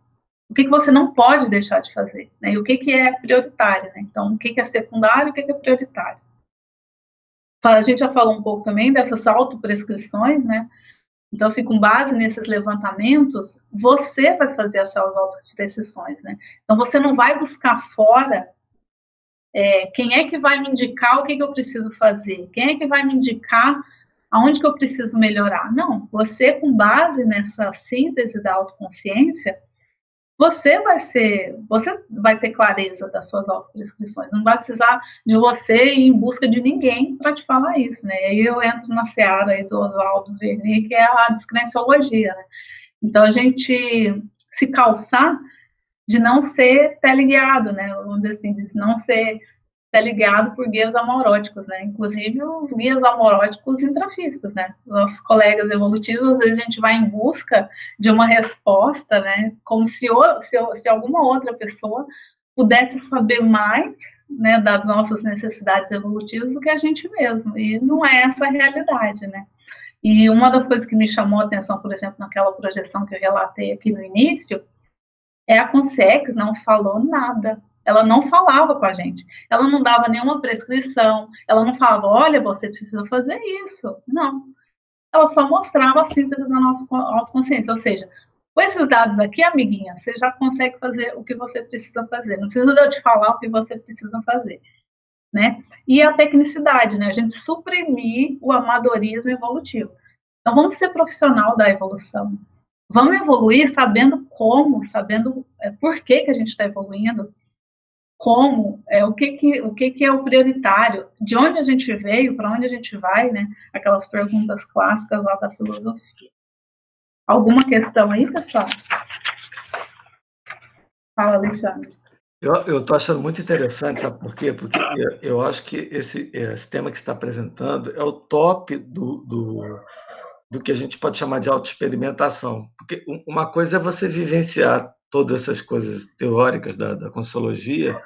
o que, que você não pode deixar de fazer, né? E o que, que é prioritário, né? Então, o que, que é secundário o que, que é prioritário. A gente já falou um pouco também dessas autoprescrições, né? Então, assim, com base nesses levantamentos, você vai fazer essas autodecisões, né? Então, você não vai buscar fora é, quem é que vai me indicar o que, que eu preciso fazer, quem é que vai me indicar aonde que eu preciso melhorar. Não, você, com base nessa síntese da autoconsciência, você vai ser, você vai ter clareza das suas autoprescrições, não vai precisar de você ir em busca de ninguém para te falar isso, né? Aí eu entro na seara aí do Oswaldo Vernier, que é a descrenciologia, né? Então a gente se calçar de não ser teleguiado, né? Vamos dizer assim, de não ser é ligado por guias amoróticos, né? Inclusive os guias amoróticos intrafísicos, né? Nossos colegas evolutivos, às vezes a gente vai em busca de uma resposta, né? Como se, se, se alguma outra pessoa pudesse saber mais né, das nossas necessidades evolutivas do que a gente mesmo. E não é essa a realidade, né? E uma das coisas que me chamou a atenção, por exemplo, naquela projeção que eu relatei aqui no início, é a Consex não falou nada ela não falava com a gente. Ela não dava nenhuma prescrição. Ela não falava, olha, você precisa fazer isso. Não. Ela só mostrava a síntese da nossa autoconsciência. Ou seja, com esses dados aqui, amiguinha, você já consegue fazer o que você precisa fazer. Não precisa eu te falar o que você precisa fazer. Né? E a tecnicidade, né? A gente suprimir o amadorismo evolutivo. Então, vamos ser profissional da evolução. Vamos evoluir sabendo como, sabendo é, por que, que a gente está evoluindo, como, é, o, que, que, o que, que é o prioritário, de onde a gente veio, para onde a gente vai, né? Aquelas perguntas clássicas lá da filosofia. Alguma questão aí, pessoal? Fala, Alexandre. Eu estou achando muito interessante, sabe por quê? Porque eu, eu acho que esse, esse tema que está apresentando é o top do, do, do que a gente pode chamar de autoexperimentação. Porque uma coisa é você vivenciar todas essas coisas teóricas da, da Consciologia,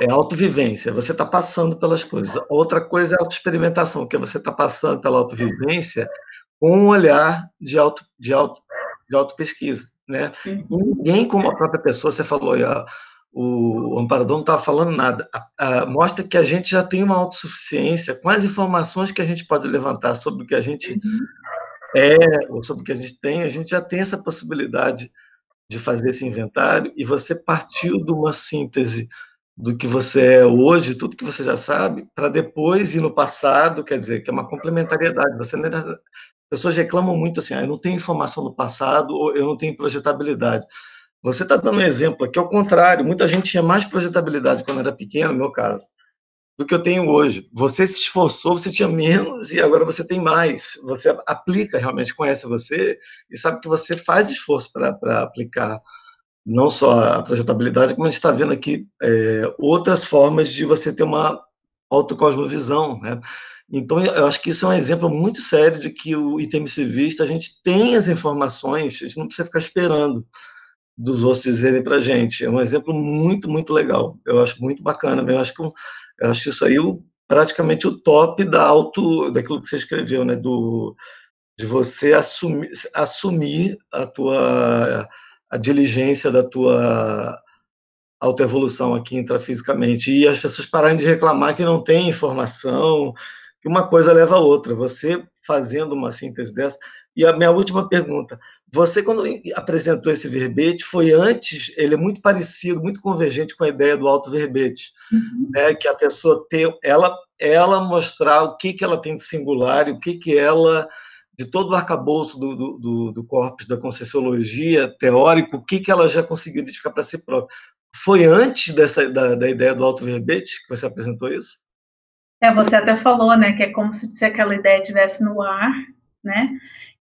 é autovivência, você está passando pelas coisas. Outra coisa é autoexperimentação, que é você está passando pela autovivência com um olhar de auto, de auto, de auto pesquisa, né? Uhum. Ninguém como a própria pessoa, você falou, o Amparador não estava falando nada, mostra que a gente já tem uma autossuficiência com as informações que a gente pode levantar sobre o que a gente uhum. é, ou sobre o que a gente tem, a gente já tem essa possibilidade de fazer esse inventário e você partiu de uma síntese do que você é hoje, tudo que você já sabe, para depois ir no passado, quer dizer, que é uma complementariedade. Você era... Pessoas reclamam muito assim, ah, eu não tenho informação do passado ou eu não tenho projetabilidade. Você está dando um exemplo aqui, ao contrário, muita gente tinha mais projetabilidade quando era pequeno, no meu caso do que eu tenho hoje. Você se esforçou, você tinha menos e agora você tem mais. Você aplica, realmente conhece você e sabe que você faz esforço para aplicar não só a projetabilidade, como a gente está vendo aqui é, outras formas de você ter uma autocosmovisão, né? Então, eu acho que isso é um exemplo muito sério de que o ITMCVista, a gente tem as informações, a gente não precisa ficar esperando dos outros dizerem para gente. É um exemplo muito, muito legal. Eu acho muito bacana. Eu acho que, eu acho isso aí o, praticamente o top da auto, daquilo que você escreveu, né? Do, de você assumir, assumir a tua a diligência da tua autoevolução aqui intrafisicamente e as pessoas pararem de reclamar que não tem informação, que uma coisa leva a outra. Você fazendo uma síntese dessa. E a minha última pergunta: você, quando apresentou esse verbete, foi antes, ele é muito parecido, muito convergente com a ideia do auto-verbete, uhum. né, que a pessoa ter, ela, ela mostrar o que, que ela tem de singular e o que, que ela, de todo o arcabouço do, do, do, do corpus da Conscienciologia teórico, o que, que ela já conseguiu identificar para si própria. Foi antes dessa, da, da ideia do auto-verbete que você apresentou isso? É, você até falou, né, que é como se aquela ideia estivesse no ar, né?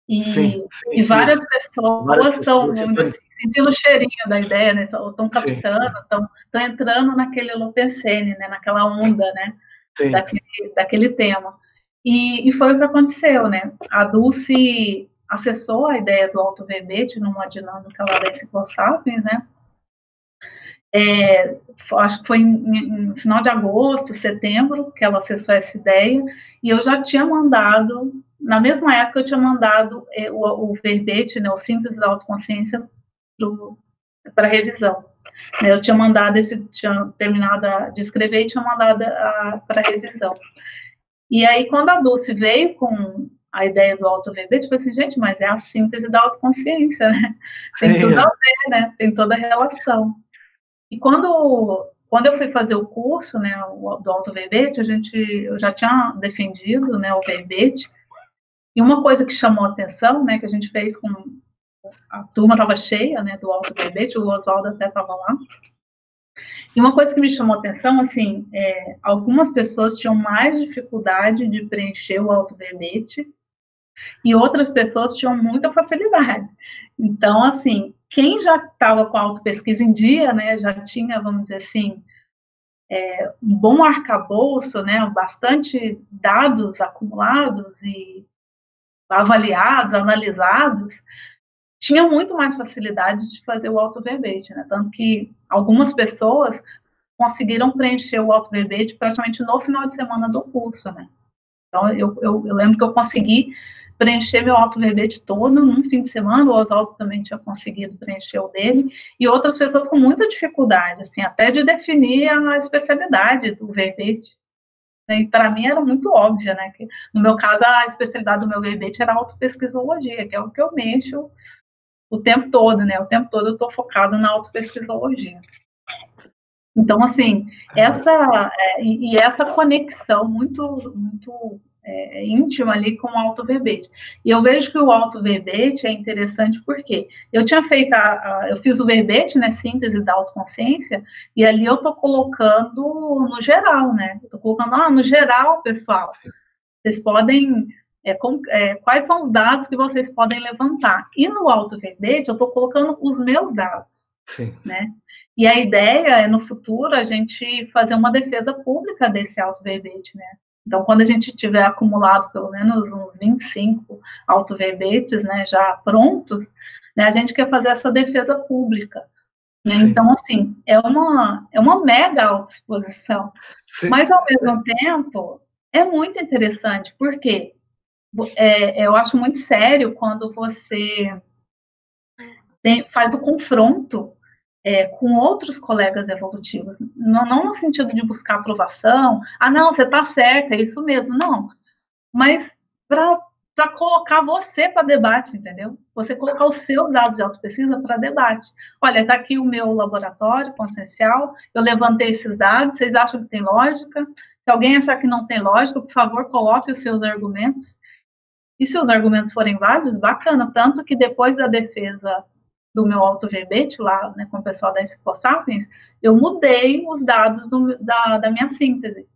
E, sim, sim, e várias isso. pessoas estão assim, sentindo o cheirinho da ideia, né? Estão captando, estão entrando naquele holopensene, né? Naquela onda, né? Daquele, daquele tema. E, e foi o que aconteceu, né? A Dulce acessou a ideia do auto-verbete numa dinâmica lá da Enciclosapiens, né? É, acho que foi no final de agosto, setembro, que ela acessou essa ideia, e eu já tinha mandado, na mesma época eu tinha mandado é, o, o, verbete, né, o síntese da autoconsciência para revisão. Eu tinha mandado esse, tinha terminado de escrever e tinha mandado para revisão. E aí, quando a Dulce veio com a ideia do auto-verbete, tipo assim, gente, mas é a síntese da autoconsciência, né? Tem Sim. tudo a ver, né? Tem toda a relação. E quando, quando eu fui fazer o curso, né, do auto-verbete, a gente, eu já tinha defendido, né, o verbete, e uma coisa que chamou a atenção, né, que a gente fez com a turma estava cheia, né, do auto-verbete, o Oswaldo até estava lá, e uma coisa que me chamou a atenção, assim, é, algumas pessoas tinham mais dificuldade de preencher o auto-verbete, e outras pessoas tinham muita facilidade. Então, assim, quem já estava com a autopesquisa em dia, né, já tinha, vamos dizer assim, é, um bom arcabouço, né, bastante dados acumulados e avaliados, analisados, tinha muito mais facilidade de fazer o auto-verbete, né, tanto que algumas pessoas conseguiram preencher o auto-verbete praticamente no final de semana do curso, né. Então, eu, eu, eu lembro que eu consegui preencher meu auto-verbete todo num fim de semana, o Oswaldo também tinha conseguido preencher o dele, e outras pessoas com muita dificuldade, assim, até de definir a especialidade do verbete. E para mim era muito óbvia, né, que no meu caso a especialidade do meu verbete era autopesquisologia, que é o que eu mexo o tempo todo, né, o tempo todo eu estou focado na autopesquisologia. Então, assim, essa, é, e, e essa conexão muito, muito é, íntima ali com o auto-verbete. E eu vejo que o auto-verbete é interessante porque eu tinha feito, a, a, eu fiz o verbete, né, síntese da autoconsciência, e ali eu tô colocando no geral, né, eu tô colocando, ah, no geral, pessoal, vocês podem, é, com, é, quais são os dados que vocês podem levantar. E no auto-verbete eu tô colocando os meus dados, Sim. né, e a ideia é, no futuro, a gente fazer uma defesa pública desse auto-verbete, né? Então, quando a gente tiver acumulado pelo menos uns 25 autoverbetes, né, já prontos, né, a gente quer fazer essa defesa pública. Né? Então, assim, é uma, é uma mega autoexposição. Mas, ao mesmo tempo, é muito interessante, porque é, eu acho muito sério quando você tem, faz o confronto é, com outros colegas evolutivos, não, não, no sentido de buscar aprovação, ah, não, você está certa, é isso mesmo, não, mas para colocar você para debate, entendeu? Você colocar os seus dados de autopesquisa para debate. Olha, está aqui o meu laboratório consciencial, eu levantei esses dados, vocês acham que tem lógica? Se alguém achar que não tem lógica, por favor, coloque os seus argumentos. E se os argumentos forem válidos, bacana. Tanto que depois da defesa do meu auto-verbete lá, né, com o pessoal da Enciclosapiens, eu mudei os dados do, da, da minha síntese.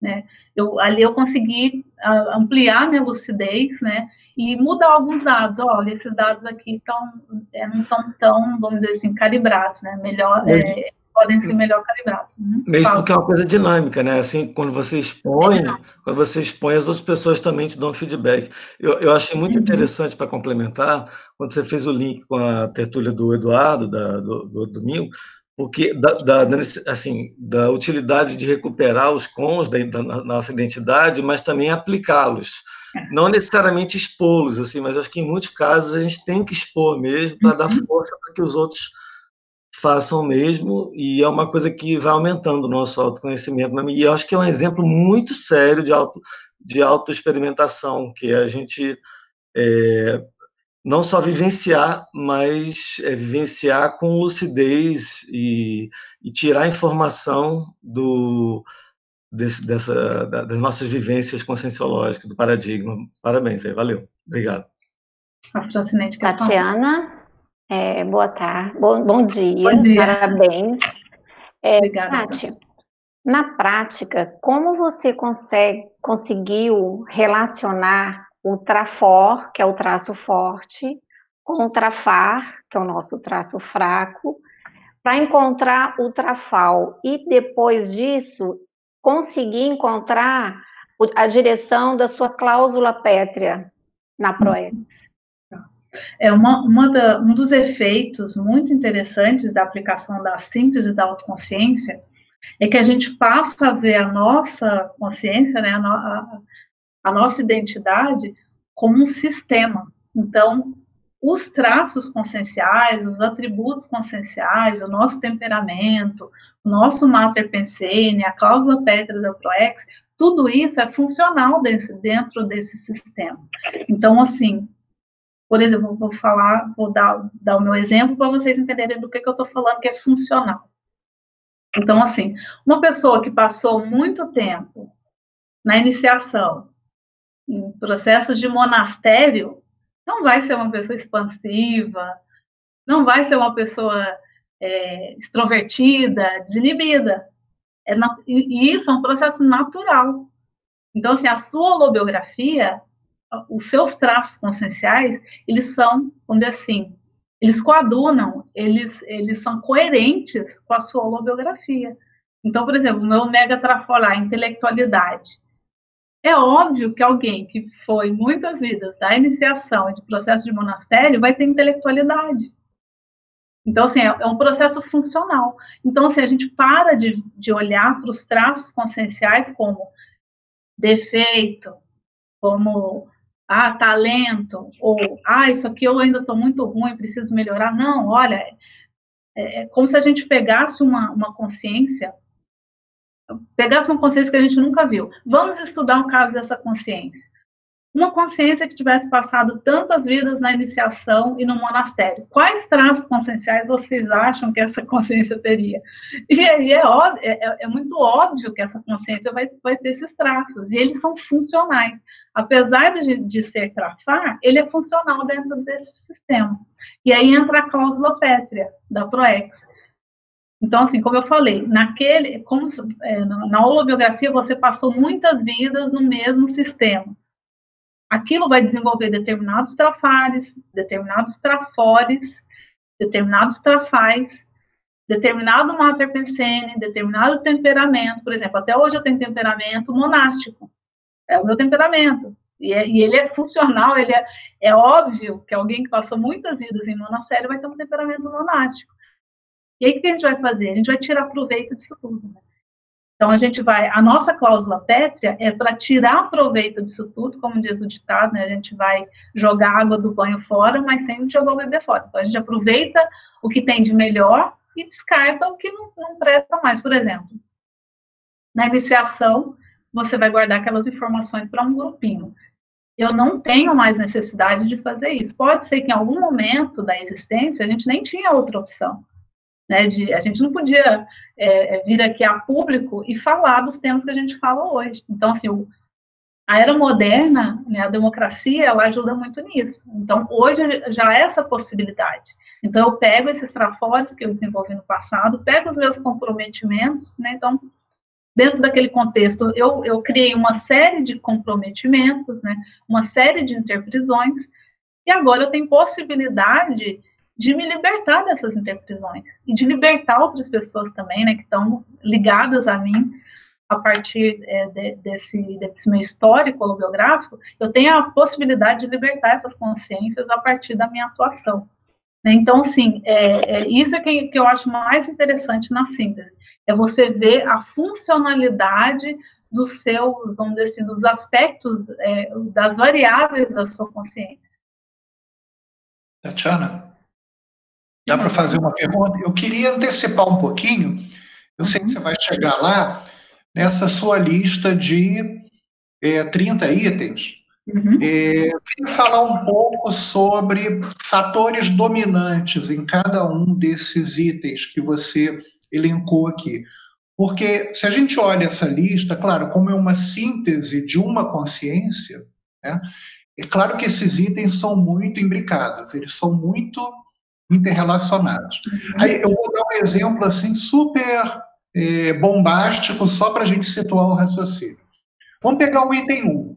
né? Eu, ali eu consegui uh, ampliar minha lucidez, né? E mudar alguns dados. Olha, esses dados aqui tão, é, não estão tão, vamos dizer assim, calibrados, né? Melhor, é, podem ser melhor calibrados. Uhum. Mesmo Fala. porque é uma coisa dinâmica, né? Assim, quando você expõe, é quando você expõe, as outras pessoas também te dão feedback. Eu, eu achei muito uhum. interessante para complementar, quando você fez o link com a tertúlia do Eduardo, da, do, do domingo, porque da, da, assim, da utilidade de recuperar os cons da, da nossa identidade, mas também aplicá-los. É. Não necessariamente expô-los, assim, mas acho que em muitos casos a gente tem que expor mesmo para uhum. dar força para que os outros façam o mesmo, e é uma coisa que vai aumentando o nosso autoconhecimento. E eu acho que é um exemplo muito sério de auto de autoexperimentação, que a gente é, não só vivenciar, mas é, vivenciar com lucidez e, e tirar informação do, desse, dessa, das nossas vivências conscienciológicas, do paradigma. Parabéns aí, valeu. Obrigado. Tatiana. É, boa tarde, bom, bom, dia, bom dia, parabéns. É, Obrigada. Tati, na prática, como você consegue, conseguiu relacionar o trafor, que é o traço forte, com o trafar, que é o nosso traço fraco, para encontrar o trafal e depois disso conseguir encontrar a direção da sua cláusula pétrea na ProEx? É uma, uma da, um dos efeitos muito interessantes da aplicação da síntese da autoconsciência é que a gente passa a ver a nossa consciência, né, a, a, a nossa identidade como um sistema. Então, os traços conscienciais, os atributos conscienciais, o nosso temperamento, o nosso mater pensene, a cláusula pétrea da ProEx, tudo isso é funcional desse, dentro desse sistema. Então, assim, por exemplo, vou falar, vou dar, dar o meu exemplo para vocês entenderem do que, que eu estou falando, que é funcional. Então, assim, uma pessoa que passou muito tempo na iniciação, em processos de monastério, não vai ser uma pessoa expansiva, não vai ser uma pessoa é, extrovertida, desinibida. É, e isso é um processo natural. Então, assim, a sua holobiografia os seus traços conscienciais, eles são, vamos dizer assim, eles coadunam, eles, eles são coerentes com a sua holobiografia. Então, por exemplo, o meu mega trafolar, intelectualidade. É óbvio que alguém que foi muitas vidas da iniciação e de processo de monastério vai ter intelectualidade. Então, assim, é, é um processo funcional. Então, assim, a gente para de, de olhar para os traços conscienciais como defeito, como ah, talento, ou ah, isso aqui eu ainda estou muito ruim, preciso melhorar. Não, olha, é, é como se a gente pegasse uma, uma consciência, pegasse uma consciência que a gente nunca viu. Vamos estudar o caso dessa consciência uma consciência que tivesse passado tantas vidas na iniciação e no monastério. Quais traços conscienciais vocês acham que essa consciência teria? E aí é, óbvio, é, é, é, muito óbvio que essa consciência vai, vai ter esses traços, e eles são funcionais. Apesar de, de ser trafar, ele é funcional dentro desse sistema. E aí entra a cláusula pétrea da ProEx. Então, assim, como eu falei, naquele, como, é, na holobiografia você passou muitas vidas no mesmo sistema aquilo vai desenvolver determinados trafares, determinados trafores, determinados trafais, determinado mater pensene, determinado temperamento. Por exemplo, até hoje eu tenho temperamento monástico. É o meu temperamento. E, é, e ele é funcional, ele é, é óbvio que alguém que passou muitas vidas em monastério vai ter um temperamento monástico. E aí o que a gente vai fazer? A gente vai tirar proveito disso tudo. Né? Então, a gente vai, a nossa cláusula pétrea é para tirar proveito disso tudo, como diz o ditado, né? A gente vai jogar água do banho fora, mas sem jogar o bebê fora. Então, a gente aproveita o que tem de melhor e descarta o que não, não presta mais. Por exemplo, na iniciação, você vai guardar aquelas informações para um grupinho. Eu não tenho mais necessidade de fazer isso. Pode ser que em algum momento da existência a gente nem tinha outra opção. Né, de, a gente não podia é, é, vir aqui a público e falar dos temas que a gente fala hoje. Então, assim, o, a era moderna, né, a democracia, ela ajuda muito nisso. Então, hoje já é essa possibilidade. Então, eu pego esses trafores que eu desenvolvi no passado, pego os meus comprometimentos, né, então, dentro daquele contexto, eu, eu criei uma série de comprometimentos, né, uma série de interprisões, e agora eu tenho possibilidade de me libertar dessas interprisões e de libertar outras pessoas também, né, que estão ligadas a mim a partir é, de, desse, desse meu histórico holobiográfico, eu tenho a possibilidade de libertar essas consciências a partir da minha atuação. Né? Então, assim, é, é isso é que, que eu acho mais interessante na síntese, é você ver a funcionalidade dos seus, vamos dizer assim, dos aspectos, é, das variáveis da sua consciência. Tatiana, dá para fazer uma pergunta? Eu queria antecipar um pouquinho, eu sei que você vai chegar lá, nessa sua lista de é, 30 itens. Uhum. É, eu queria falar um pouco sobre fatores dominantes em cada um desses itens que você elencou aqui. Porque se a gente olha essa lista, claro, como é uma síntese de uma consciência, né, é claro que esses itens são muito imbricados, eles são muito interrelacionados. Uhum. Aí eu vou dar um exemplo assim super é, bombástico só para a gente situar o raciocínio. Vamos pegar o item 1,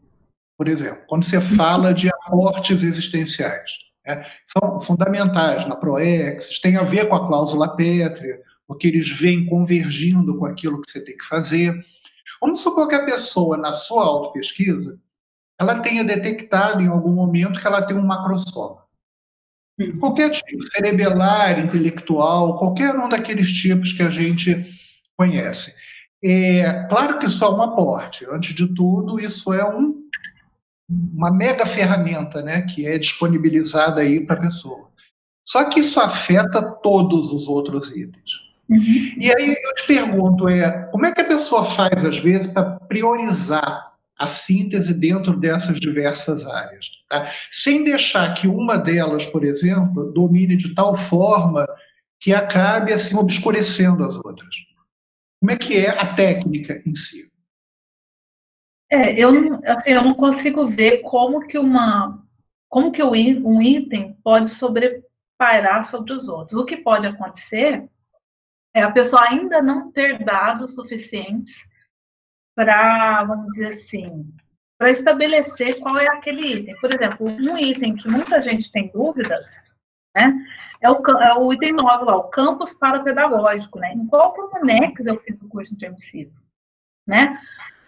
por exemplo, quando você fala de aportes existenciais. Né? São fundamentais na ProEx, tem a ver com a cláusula pétrea, porque eles vêm convergindo com aquilo que você tem que fazer. Vamos supor que a pessoa, na sua autopesquisa, ela tenha detectado em algum momento que ela tem um macrosoma. Hum. Qualquer tipo, cerebelar, intelectual, qualquer um daqueles tipos que a gente conhece. É, claro que isso é um aporte. Antes de tudo, isso é um, uma mega ferramenta né, que é disponibilizada aí para a pessoa. Só que isso afeta todos os outros itens. Uhum. E aí eu te pergunto, é, como é que a pessoa faz, às vezes, para priorizar a síntese dentro dessas diversas áreas? Tá? Sem deixar que uma delas, por exemplo, domine de tal forma que acabe assim obscurecendo as outras. Como é que é a técnica em si? É, eu, assim, eu não consigo ver como que uma como que um item pode sobrepairar sobre os outros. O que pode acontecer é a pessoa ainda não ter dados suficientes para, vamos dizer assim, para estabelecer qual é aquele item. Por exemplo, um item que muita gente tem dúvidas né? É o, é o item 9 lá, o campus parapedagógico, né? Em qual Comunex eu fiz o curso intermissivo, né?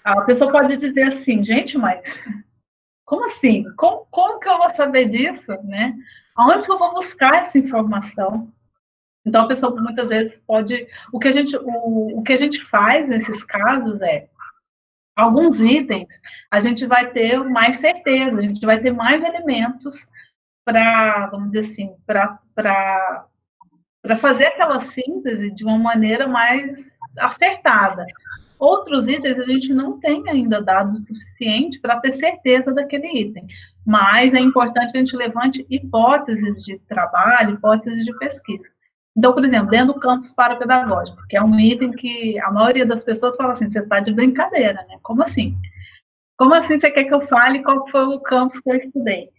A pessoa pode dizer assim, gente, mas como assim? Como, como que eu vou saber disso, né? Aonde que eu vou buscar essa informação? Então a pessoa muitas vezes pode, o que a gente, o, o que a gente faz nesses casos é alguns itens a gente vai ter mais certeza, a gente vai ter mais elementos para, vamos dizer assim, para fazer aquela síntese de uma maneira mais acertada. Outros itens a gente não tem ainda dados suficientes para ter certeza daquele item, mas é importante que a gente levante hipóteses de trabalho, hipóteses de pesquisa. Então, por exemplo, dentro do campus parapedagógico, que é um item que a maioria das pessoas fala assim, você está de brincadeira, né? Como assim? Como assim você quer que eu fale qual foi o campus que eu estudei?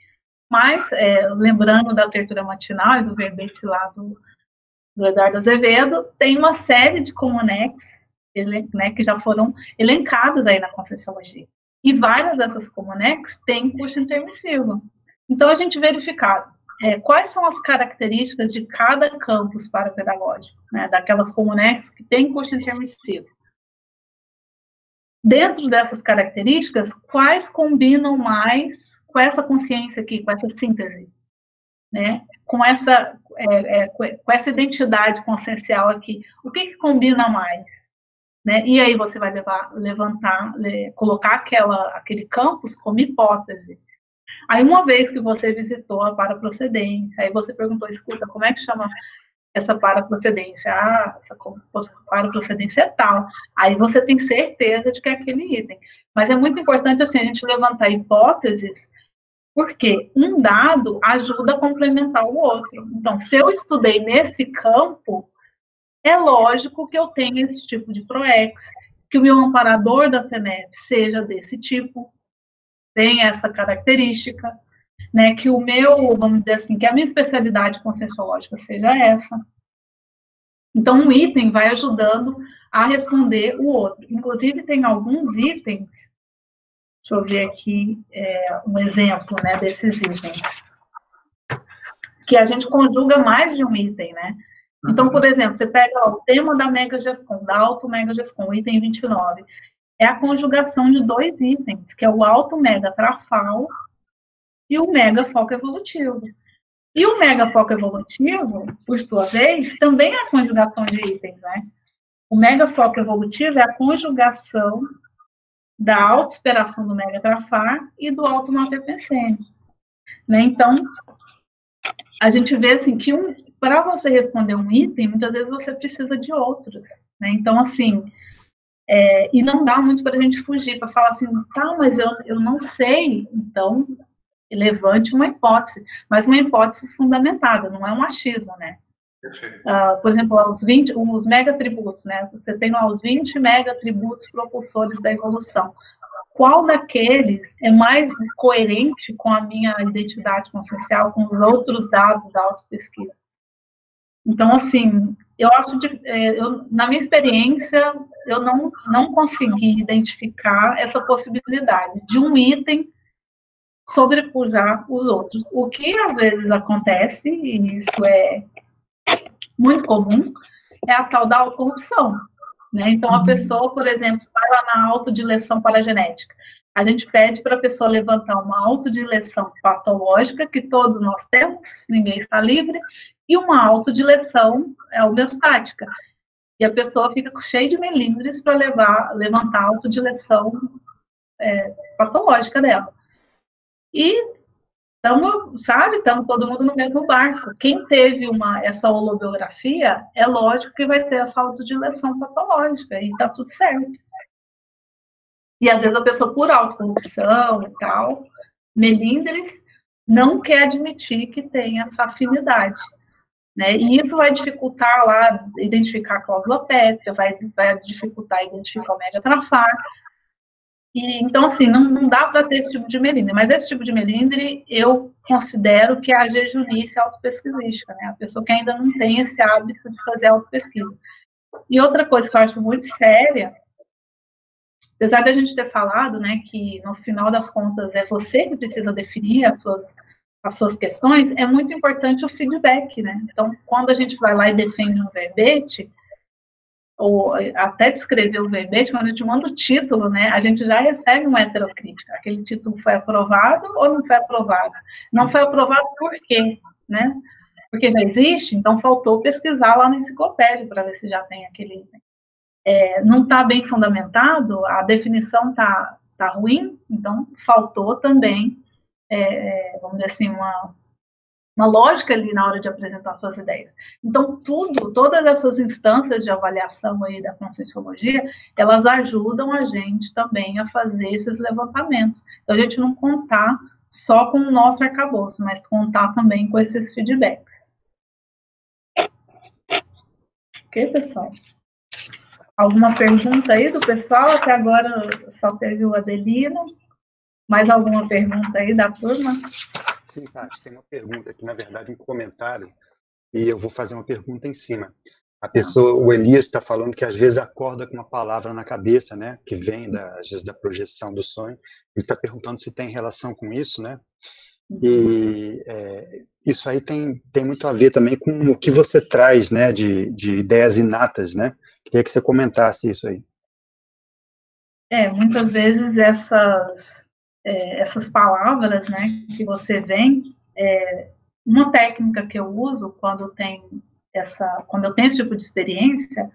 Mas, é, lembrando da tertura matinal e do verbete lá do, do Eduardo Azevedo, tem uma série de comunex né, que já foram elencadas aí na Conscienciologia. E várias dessas comunex têm curso intermissivo. Então, a gente verificar é, quais são as características de cada campus para pedagógico, né, daquelas comunex que têm curso intermissivo. Dentro dessas características, quais combinam mais com essa consciência aqui, com essa síntese, né? Com essa, é, é, com essa identidade consciencial aqui, o que, que combina mais? Né? E aí você vai levar, levantar, colocar aquela, aquele campus como hipótese. Aí uma vez que você visitou a paraprocedência, aí você perguntou, escuta, como é que chama essa paraprocedência? Ah, essa paraprocedência é tal. Aí você tem certeza de que é aquele item. Mas é muito importante assim a gente levantar hipóteses porque um dado ajuda a complementar o outro. Então, se eu estudei nesse campo, é lógico que eu tenha esse tipo de PROEX, que o meu amparador da FENEF seja desse tipo, tem essa característica, né, que o meu, vamos dizer assim, que a minha especialidade conscienciológica seja essa. Então, um item vai ajudando a responder o outro. Inclusive, tem alguns itens, deixa eu ver aqui é, um exemplo né, desses itens, que a gente conjuga mais de um item, né? Então, por exemplo, você pega ó, o tema da Mega Gescom, da Auto Mega Gescom, item 29, é a conjugação de dois itens, que é o Alto Mega Trafal e o Mega Foco Evolutivo. E o Mega Foco Evolutivo, por sua vez, também é a conjugação de itens, né? O Mega Foco Evolutivo é a conjugação da auto-esperação do Mega Trafar e do Alto Mater Né? Então, a gente vê assim que um, para você responder um item, muitas vezes você precisa de outros. Né? Então, assim, é, e não dá muito para a gente fugir, para falar assim, tá, mas eu, eu não sei, então levante uma hipótese, mas uma hipótese fundamentada, não é um achismo, né? Uh, por exemplo, os 20, os megatributos, né? Você tem lá os 20 megatributos propulsores da evolução. Qual daqueles é mais coerente com a minha identidade consciencial, com os outros dados da autopesquisa? Então, assim, eu acho, de, é, eu, na minha experiência, eu não, não consegui identificar essa possibilidade de um item sobrepujar os outros. O que às vezes acontece, e isso é muito comum, é a tal da corrupção. Né? Então, a uhum. pessoa, por exemplo, vai lá na autodileção paragenética. A gente pede para a pessoa levantar uma autodileção patológica, que todos nós temos, ninguém está livre, e uma autodileção é homeostática. E a pessoa fica cheia de melindres para levantar a autodileção é, patológica dela. E estamos, sabe, estamos todo mundo no mesmo barco. Quem teve uma, essa holobiografia, é lógico que vai ter essa autodileção patológica, e está tudo certo. E às vezes a pessoa, por autocorrupção e tal, melindres, não quer admitir que tem essa afinidade. Né? E isso vai dificultar lá identificar a cláusula pétrea, vai, vai dificultar identificar o média trafar. E, então, assim, não, não dá para ter esse tipo de melindre, mas esse tipo de melindre eu considero que é a jejunice autopesquisística, né? A pessoa que ainda não tem esse hábito de fazer autopesquisa. E outra coisa que eu acho muito séria, apesar de a gente ter falado, né, que no final das contas é você que precisa definir as suas as suas questões, é muito importante o feedback, né? Então, quando a gente vai lá e defende um verbete, ou até descrever o verbete, quando a gente manda o título, né, a gente já recebe uma heterocrítica. Aquele título foi aprovado ou não foi aprovado? Não foi aprovado por quê, né? Porque já existe, então faltou pesquisar lá na enciclopédia para ver se já tem aquele. É, não está bem fundamentado, a definição está tá ruim, então faltou também é, é, vamos dizer assim, uma, uma lógica ali na hora de apresentar suas ideias. Então, tudo, todas essas instâncias de avaliação aí da conscienciologia, elas ajudam a gente também a fazer esses levantamentos. Então, a gente não contar só com o nosso arcabouço, mas contar também com esses feedbacks. Ok, pessoal? Alguma pergunta aí do pessoal? Até agora só teve o Adelino. Mais alguma pergunta aí da turma? Sim, Tati, tem uma pergunta aqui, na verdade, um comentário, e eu vou fazer uma pergunta em cima. A pessoa, o Elias está falando que às vezes acorda com uma palavra na cabeça, né, que vem da, às vezes da projeção do sonho. Ele está perguntando se tem relação com isso, né? E é, isso aí tem, tem muito a ver também com o que você traz, né, de, de ideias inatas, né? Queria que você comentasse isso aí. É, muitas vezes essas é, essas palavras, né, que você vem, é, uma técnica que eu uso quando tem essa, quando eu tenho esse tipo de experiência,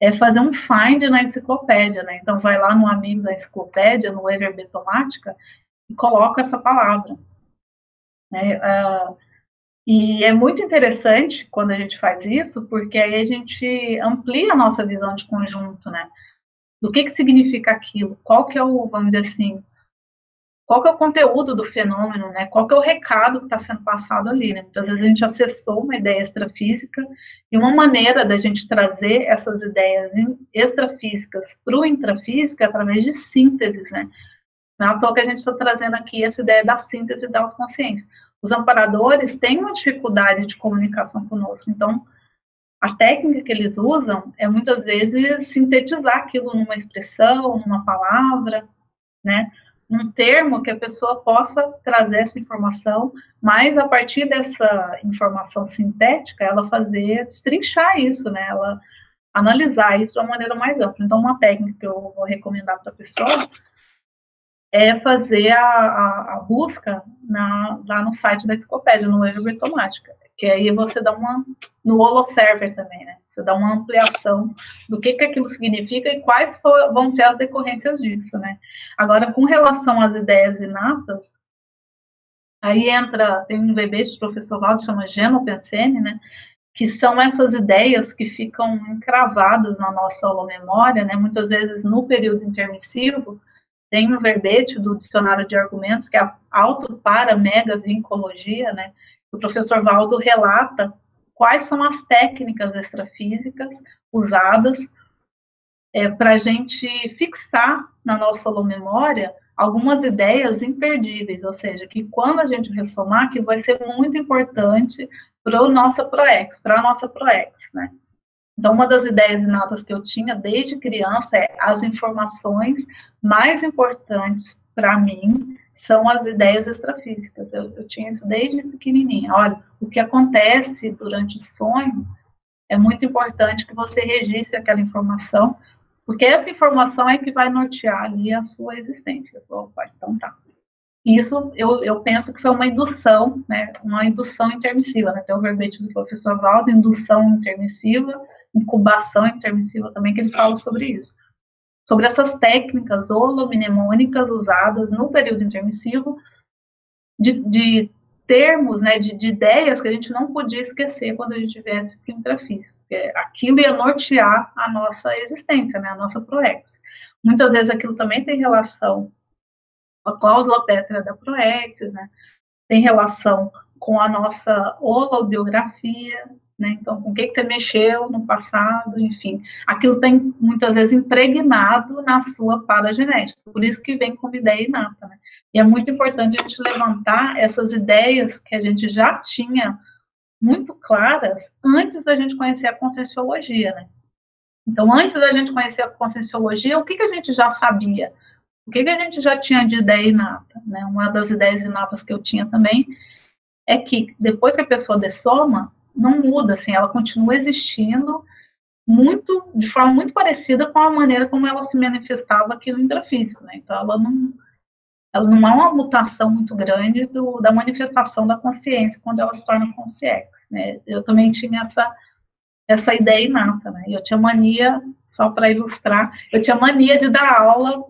é fazer um find na enciclopédia, né? Então vai lá no Amigos da Enciclopédia, no Everbetomática, e coloca essa palavra. Né? Uh, e é muito interessante quando a gente faz isso, porque aí a gente amplia a nossa visão de conjunto, né? Do que que significa aquilo? Qual que é o, vamos dizer assim, qual que é o conteúdo do fenômeno, né? Qual que é o recado que está sendo passado ali, né? Muitas vezes a gente acessou uma ideia extrafísica e uma maneira da gente trazer essas ideias extrafísicas para o intrafísico é através de sínteses, né? Não é à toa que a gente está trazendo aqui essa ideia da síntese da autoconsciência. Os amparadores têm uma dificuldade de comunicação conosco, então a técnica que eles usam é muitas vezes sintetizar aquilo numa expressão, numa palavra, né? Um termo que a pessoa possa trazer essa informação, mas a partir dessa informação sintética, ela fazer, destrinchar isso, né? Ela analisar isso de uma maneira mais ampla. Então, uma técnica que eu vou recomendar para a pessoa é fazer a, a, a busca na, lá no site da enciclopédia, no Web Automática, que aí você dá uma, no HoloServer também, né, você dá uma ampliação do que, que aquilo significa e quais for, vão ser as decorrências disso, né. Agora, com relação às ideias inatas, aí entra, tem um verbete do professor Valdo, chama Genopensene, né, que são essas ideias que ficam encravadas na nossa memória, né, muitas vezes no período intermissivo, tem um verbete do dicionário de argumentos, que é auto para mega vincologia, né? O professor Valdo relata quais são as técnicas extrafísicas usadas é, para a gente fixar na nossa memória algumas ideias imperdíveis, ou seja, que quando a gente ressomar, que vai ser muito importante para o nosso ProEx, para a nossa ProEx, né? Então, uma das ideias inatas que eu tinha desde criança é as informações mais importantes para mim são as ideias extrafísicas. Eu, eu, tinha isso desde pequenininha. Olha, o que acontece durante o sonho é muito importante que você registre aquela informação, porque essa informação é que vai nortear ali a sua existência. Opa, então tá. Isso eu, eu penso que foi uma indução, né, uma indução intermissiva, né, tem o verbete do professor Valdo, indução intermissiva, incubação intermissiva também, que ele fala sobre isso. Sobre essas técnicas holomnemônicas usadas no período intermissivo, de, de termos, né, de, de, ideias que a gente não podia esquecer quando a gente viesse para o intrafísico, porque aquilo ia nortear a nossa existência, né, a nossa proex. Muitas vezes aquilo também tem relação com a cláusula pétrea da proexis, né, tem relação com a nossa holobiografia, né? Então, com o que, que você mexeu no passado, enfim, aquilo tem muitas vezes impregnado na sua paragenética, por isso que vem como ideia inata. Né? E é muito importante a gente levantar essas ideias que a gente já tinha muito claras antes da gente conhecer a conscienciologia, né? Então, antes da gente conhecer a conscienciologia, o que, que a gente já sabia? O que, que a gente já tinha de ideia inata? Né? Uma das ideias inatas que eu tinha também é que depois que a pessoa dessoma, não muda, assim, ela continua existindo muito, de forma muito parecida com a maneira como ela se manifestava aqui no intrafísico, né? Então, ela não, ela não é uma mutação muito grande do, da manifestação da consciência quando ela se torna consciex, né? Eu também tinha essa essa ideia inata, né? Eu tinha mania, só para ilustrar, eu tinha mania de dar aula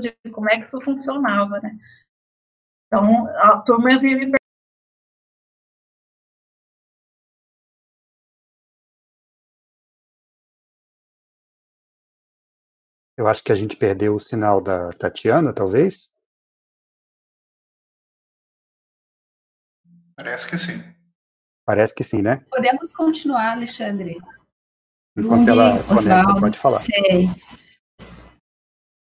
de como é que isso funcionava, né? Então, a turma vinha me Eu acho que a gente perdeu o sinal da Tatiana, talvez. Parece que sim. Parece que sim, né? Podemos continuar, Alexandre. Enquanto ela Osvaldo, pode falar. Sei.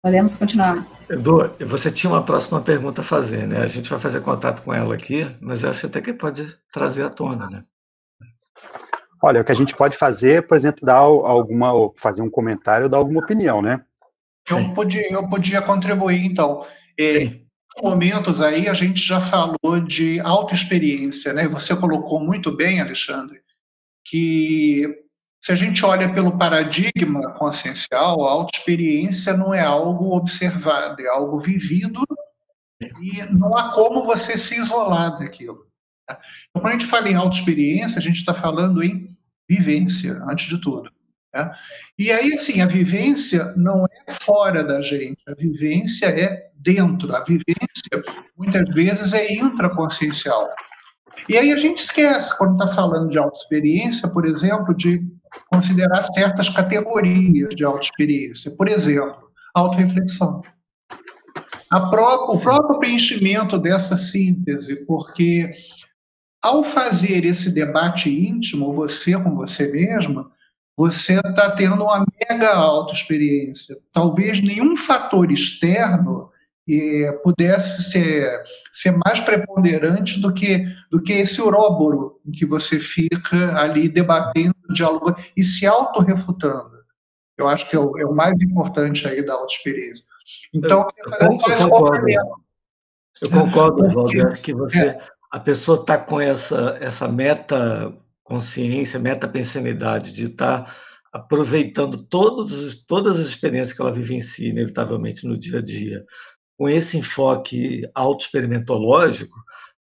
Podemos continuar. Edu, você tinha uma próxima pergunta a fazer, né? A gente vai fazer contato com ela aqui, mas eu acho até que pode trazer à tona, né? Olha, o que a gente pode fazer, por exemplo, dar alguma, fazer um comentário ou dar alguma opinião, né? Eu podia, eu podia contribuir, então. É, momentos aí a gente já falou de autoexperiência, né? Você colocou muito bem, Alexandre, que se a gente olha pelo paradigma consciencial, a autoexperiência não é algo observado, é algo vivido e não há como você se isolar daquilo. Tá? Então, quando a gente fala em autoexperiência, a gente está falando em vivência, antes de tudo. Né? E aí, assim, a vivência não é fora da gente, a vivência é dentro. A vivência, muitas vezes, é intraconsciencial. E aí a gente esquece, quando está falando de autoexperiência, por exemplo, de considerar certas categorias de autoexperiência. Por exemplo, autorreflexão. Pró o próprio preenchimento dessa síntese, porque ao fazer esse debate íntimo, você com você mesma, você está tendo uma mega autoexperiência. Talvez nenhum fator externo e pudesse ser, ser mais preponderante do que, do que esse oróboro em que você fica ali debatendo, dialogando e se autorrefutando. Eu acho que é o, é o mais importante aí da autoexperiência. Então, eu, eu, eu concordo, eu concordo, Walter, que você, é. a pessoa está com essa, essa meta consciência, meta pensanidade de estar aproveitando todos, todas as experiências que ela vivencia, inevitavelmente, no dia a dia, com esse enfoque auto-experimentológico,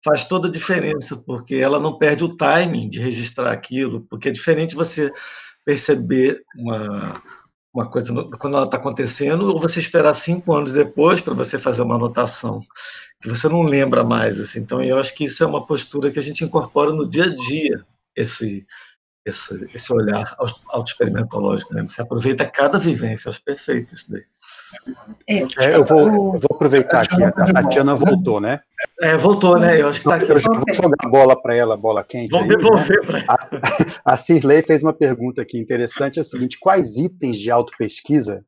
faz toda a diferença, porque ela não perde o timing de registrar aquilo, porque é diferente você perceber uma, uma coisa quando ela está acontecendo, ou você esperar cinco anos depois para você fazer uma anotação, que você não lembra mais. Assim. Então, eu acho que isso é uma postura que a gente incorpora no dia a dia, esse, esse, esse olhar auto-experimentológico mesmo. Você aproveita cada vivência, acho perfeito isso daí. É, é, eu, vou, eu, vou, aproveitar aqui, a Tatiana voltou, né? É, voltou, né? Eu acho que tá aqui. Eu já vou jogar a bola para ela, bola quente. Vamos devolver né? para ela. A, a Cirlei fez uma pergunta aqui interessante, é o seguinte, quais itens de autopesquisa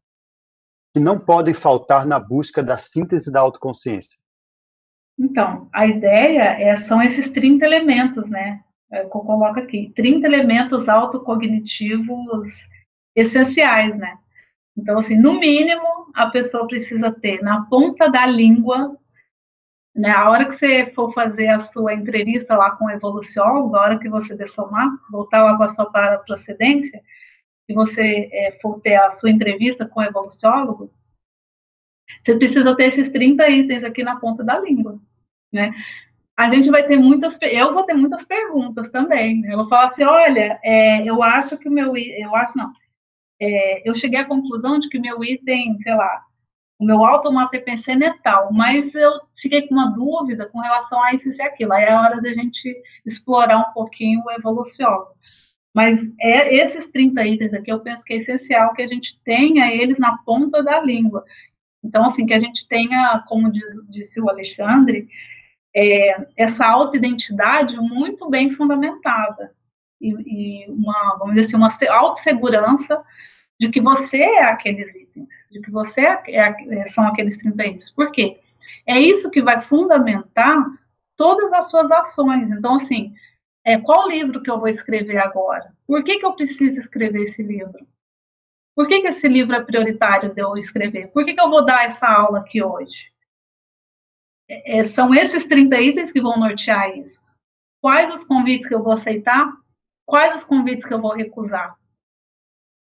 que não podem faltar na busca da síntese da autoconsciência? Então, a ideia é, são esses 30 elementos, né? É, eu coloco aqui, 30 elementos autocognitivos essenciais, né? Então, assim, no mínimo, a pessoa precisa ter na ponta da língua, né, a hora que você for fazer a sua entrevista lá com o evoluciólogo, a hora que você dessomar, voltar lá com a sua para procedência, e você é, for ter a sua entrevista com o evoluciólogo, você precisa ter esses 30 itens aqui na ponta da língua, né? A gente vai ter muitas, eu vou ter muitas perguntas também. Né? Eu vou falar assim, olha, é, eu acho que o meu, eu acho não, é, eu cheguei à conclusão de que meu item, sei lá, o meu automato pensando é tal, mas eu fiquei com uma dúvida com relação a isso e aquilo. Aí é a hora da gente explorar um pouquinho o evoluciólogo. Mas é, esses 30 itens aqui eu penso que é essencial que a gente tenha eles na ponta da língua. Então, assim, que a gente tenha, como diz, disse o Alexandre, é, essa autoidentidade muito bem fundamentada. E, e, uma, vamos dizer assim, uma autossegurança de que você é aqueles itens, de que você é, é, são aqueles 30 itens. Por quê? É isso que vai fundamentar todas as suas ações. Então, assim, é, qual livro que eu vou escrever agora? Por que, que eu preciso escrever esse livro? Por que, que esse livro é prioritário de eu escrever? Por que, que eu vou dar essa aula aqui hoje? É, são esses 30 itens que vão nortear isso. Quais os convites que eu vou aceitar? Quais os convites que eu vou recusar?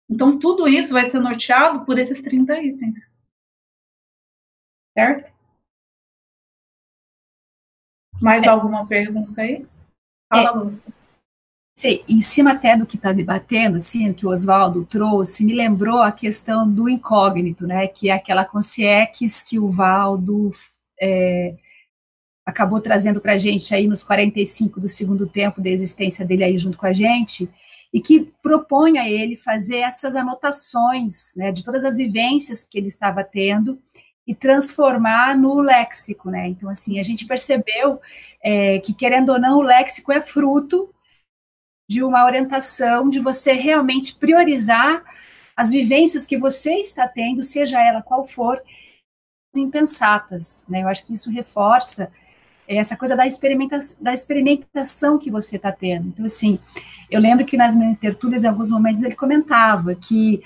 Então, tudo isso vai ser norteado por esses 30 itens. Certo? Mais é. alguma pergunta aí? Fala, é. Lúcia. Sim, em cima até do que está debatendo, assim, que o Oswaldo trouxe, me lembrou a questão do incógnito, né, que é aquela consciência que o Valdo é, acabou trazendo para a gente aí nos 45 do segundo tempo da existência dele aí junto com a gente, e que propõe a ele fazer essas anotações né, de todas as vivências que ele estava tendo e transformar no léxico, né? Então, assim, a gente percebeu é, que, querendo ou não, o léxico é fruto de uma orientação de você realmente priorizar as vivências que você está tendo, seja ela qual for, impensatas, né? Eu acho que isso reforça essa coisa da, experimenta da experimentação que você está tendo. Então, assim, eu lembro que nas minhas tertúlias, em alguns momentos, ele comentava que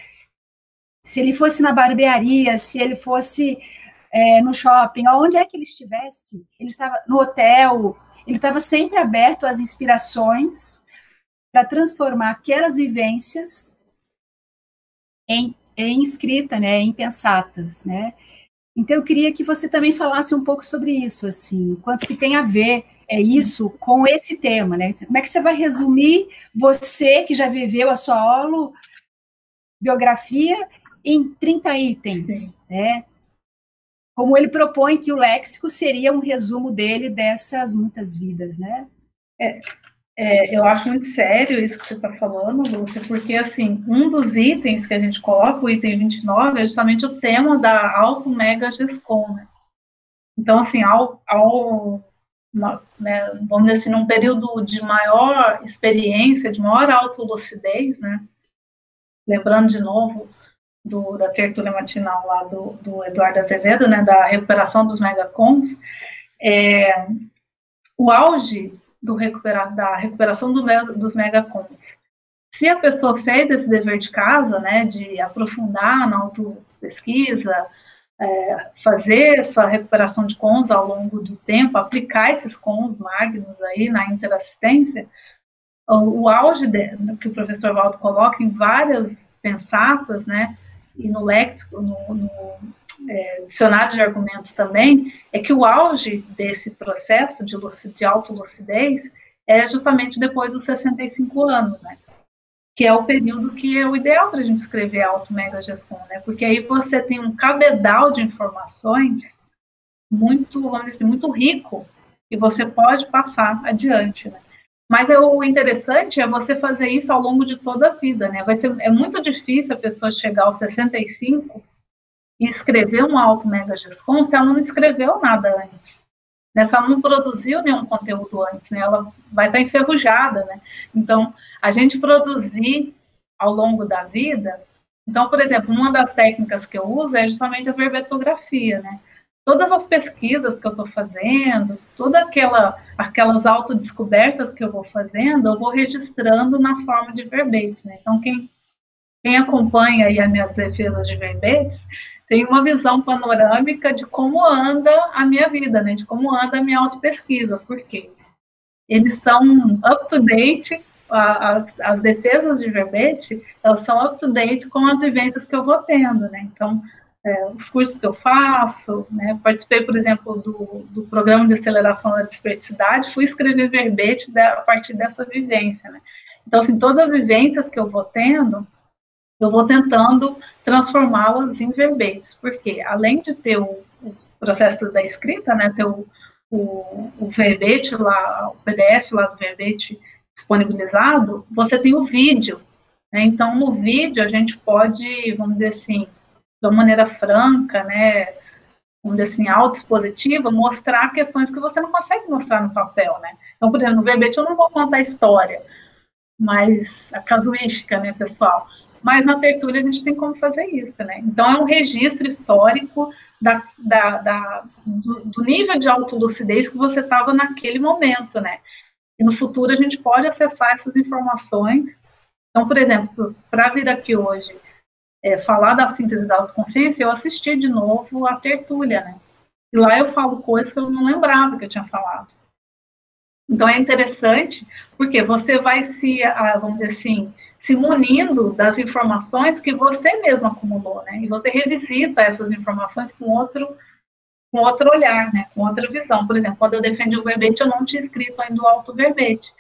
se ele fosse na barbearia, se ele fosse é, no shopping, aonde é que ele estivesse, ele estava no hotel, ele estava sempre aberto às inspirações para transformar aquelas vivências em, em escrita, né, em pensatas, né? Então eu queria que você também falasse um pouco sobre isso, assim, quanto que tem a ver é isso com esse tema, né? Como é que você vai resumir você que já viveu a sua aula biografia em 30 itens, Sim. né? Como ele propõe que o léxico seria um resumo dele dessas muitas vidas, né? É, é, eu acho muito sério isso que você está falando, Lúcia, porque, assim, um dos itens que a gente coloca, o item 29, é justamente o tema da auto-mega gescom, né? Então, assim, ao, ao uma, né, vamos dizer assim, num período de maior experiência, de maior autolucidez, né? Lembrando de novo do, da tertúlia matinal lá do, do Eduardo Azevedo, né, da recuperação dos megacons, é, o auge do da recuperação do, dos megacons. Se a pessoa fez esse dever de casa, né, de aprofundar na autopesquisa, é, fazer essa recuperação de cons ao longo do tempo, aplicar esses cons magnos aí na interassistência, o, o auge de, que o professor Valdo coloca em várias pensatas, né, e no léxico, no, no é, dicionário de argumentos também, é que o auge desse processo de, de autolucidez é justamente depois dos 65 anos, né? Que é o período que é o ideal para a gente escrever auto mega gescom, né? Porque aí você tem um cabedal de informações muito, vamos dizer, muito rico e você pode passar adiante, né? Mas é, o interessante é você fazer isso ao longo de toda a vida, né? Vai ser, é muito difícil a pessoa chegar aos 65 e escrever um alto mega gescom se ela não escreveu nada antes. Né? Se ela não produziu nenhum conteúdo antes, né? Ela vai estar enferrujada, né? Então, a gente produzir ao longo da vida... Então, por exemplo, uma das técnicas que eu uso é justamente a verbetografia, né? Todas as pesquisas que eu estou fazendo, todas aquela, aquelas autodescobertas que eu vou fazendo, eu vou registrando na forma de verbetes, né? Então, quem, quem acompanha aí as minhas defesas de verbetes, tem uma visão panorâmica de como anda a minha vida, né? De como anda a minha autopesquisa, por quê? Eles são up-to-date, as, as defesas de verbete, elas são up-to-date com as vivências que eu vou tendo, né? Então, é, os cursos que eu faço, né? participei, por exemplo, do, do programa de aceleração da desperticidade, fui escrever verbete da, a partir dessa vivência, né? Então, assim, todas as vivências que eu vou tendo, eu vou tentando transformá-las em verbetes, porque além de ter o, o processo da escrita, né, ter o, o, o, verbete lá, o PDF lá do verbete disponibilizado, você tem o vídeo. Né? Então, no vídeo a gente pode, vamos dizer assim, de uma maneira franca, né, vamos dizer assim, autoexpositiva, mostrar questões que você não consegue mostrar no papel, né. Então, por exemplo, no verbete eu não vou contar a história, mas a casuística, né, pessoal. Mas na tertúlia a gente tem como fazer isso, né. Então, é um registro histórico da, da, da do, do, nível de autolucidez que você estava naquele momento, né. E no futuro a gente pode acessar essas informações. Então, por exemplo, para vir aqui hoje é, falar da síntese da autoconsciência, eu assisti de novo a tertúlia, né? E lá eu falo coisas que eu não lembrava que eu tinha falado. Então é interessante, porque você vai se, vamos dizer assim, se munindo das informações que você mesmo acumulou, né? E você revisita essas informações com outro, com outro olhar, né? Com outra visão. Por exemplo, quando eu defendi o verbete, eu não tinha escrito ainda o auto-verbete.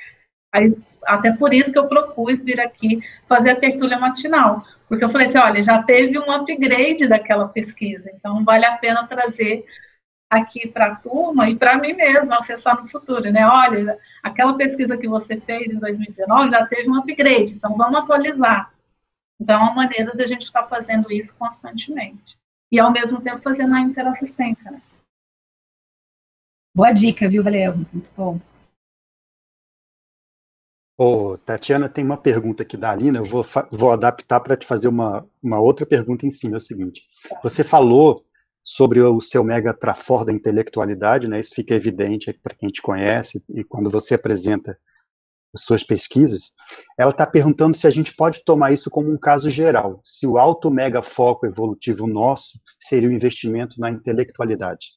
Aí, até por isso que eu propus vir aqui fazer a tertúlia matinal, porque eu falei assim, olha, já teve um upgrade daquela pesquisa, então vale a pena trazer aqui para a turma e para mim mesmo, acessar no futuro, né? Olha, aquela pesquisa que você fez em 2019 já teve um upgrade, então vamos atualizar. Então, é uma maneira da gente estar tá fazendo isso constantemente. E, ao mesmo tempo, fazendo a interassistência, né? Boa dica, viu, Valeu? Muito bom. Tatiana, tem uma pergunta aqui da Alina, eu vou, vou adaptar para te fazer uma, uma outra pergunta em cima, é o seguinte, você falou sobre o seu mega trafor da intelectualidade, né, isso fica evidente para quem te conhece, e quando você apresenta as suas pesquisas, ela está perguntando se a gente pode tomar isso como um caso geral, se o alto mega foco evolutivo nosso seria o investimento na intelectualidade.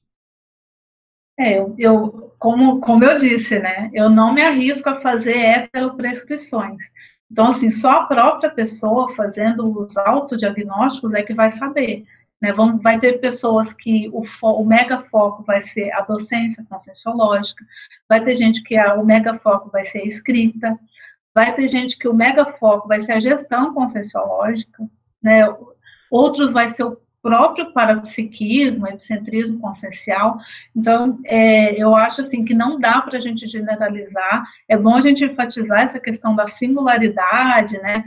É, eu, como, como eu disse, né, eu não me arrisco a fazer heteroprescrições. Então, assim, só a própria pessoa fazendo os autodiagnósticos é que vai saber. Né? Vão, vai ter pessoas que o, fo, o mega foco vai ser a docência conscienciológica, vai ter gente que a, o mega foco vai ser a escrita, vai ter gente que o mega foco vai ser a gestão conscienciológica, né? outros vai ser o próprio parapsiquismo, epicentrismo consciencial. Então, é, eu acho assim que não dá para a gente generalizar. É bom a gente enfatizar essa questão da singularidade, né?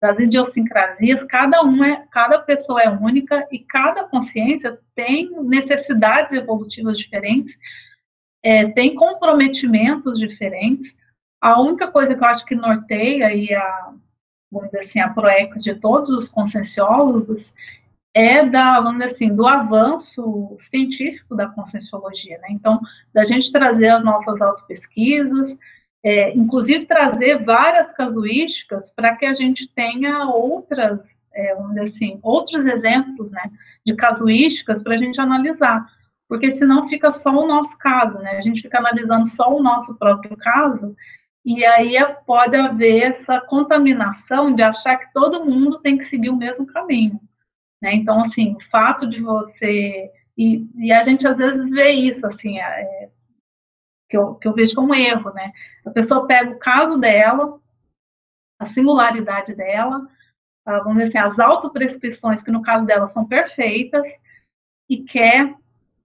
Das idiosincrasias. Cada um é, cada pessoa é única e cada consciência tem necessidades evolutivas diferentes, é, tem comprometimentos diferentes. A única coisa que eu acho que norteia aí a vamos dizer assim, a ProEx de todos os conscienciólogos, é da, vamos dizer assim, do avanço científico da conscienciologia, né? Então, da gente trazer as nossas autopesquisas, é, inclusive trazer várias casuísticas para que a gente tenha outras, é, vamos dizer assim, outros exemplos, né, de casuísticas para a gente analisar, porque senão fica só o nosso caso, né? A gente fica analisando só o nosso próprio caso e aí pode haver essa contaminação de achar que todo mundo tem que seguir o mesmo caminho. Né? Então, assim, o fato de você. E, e a gente às vezes vê isso, assim, é, que, eu, que eu vejo como erro, né? A pessoa pega o caso dela, a singularidade dela, a, vamos dizer assim, as autoprescrições, que no caso dela são perfeitas, e quer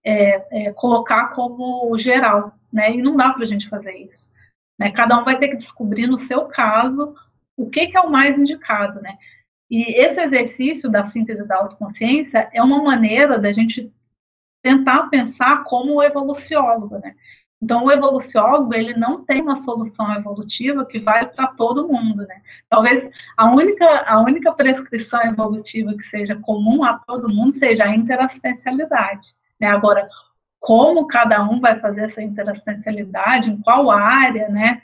é, é, colocar como geral, né? E não dá para a gente fazer isso. Né? Cada um vai ter que descobrir no seu caso o que, que é o mais indicado, né? E esse exercício da síntese da autoconsciência é uma maneira da gente tentar pensar como o evoluciólogo, né? Então, o evoluciólogo, ele não tem uma solução evolutiva que vale para todo mundo, né? Talvez a única, a única prescrição evolutiva que seja comum a todo mundo seja a interassistencialidade, né? Agora, como cada um vai fazer essa interassistencialidade, em qual área, né,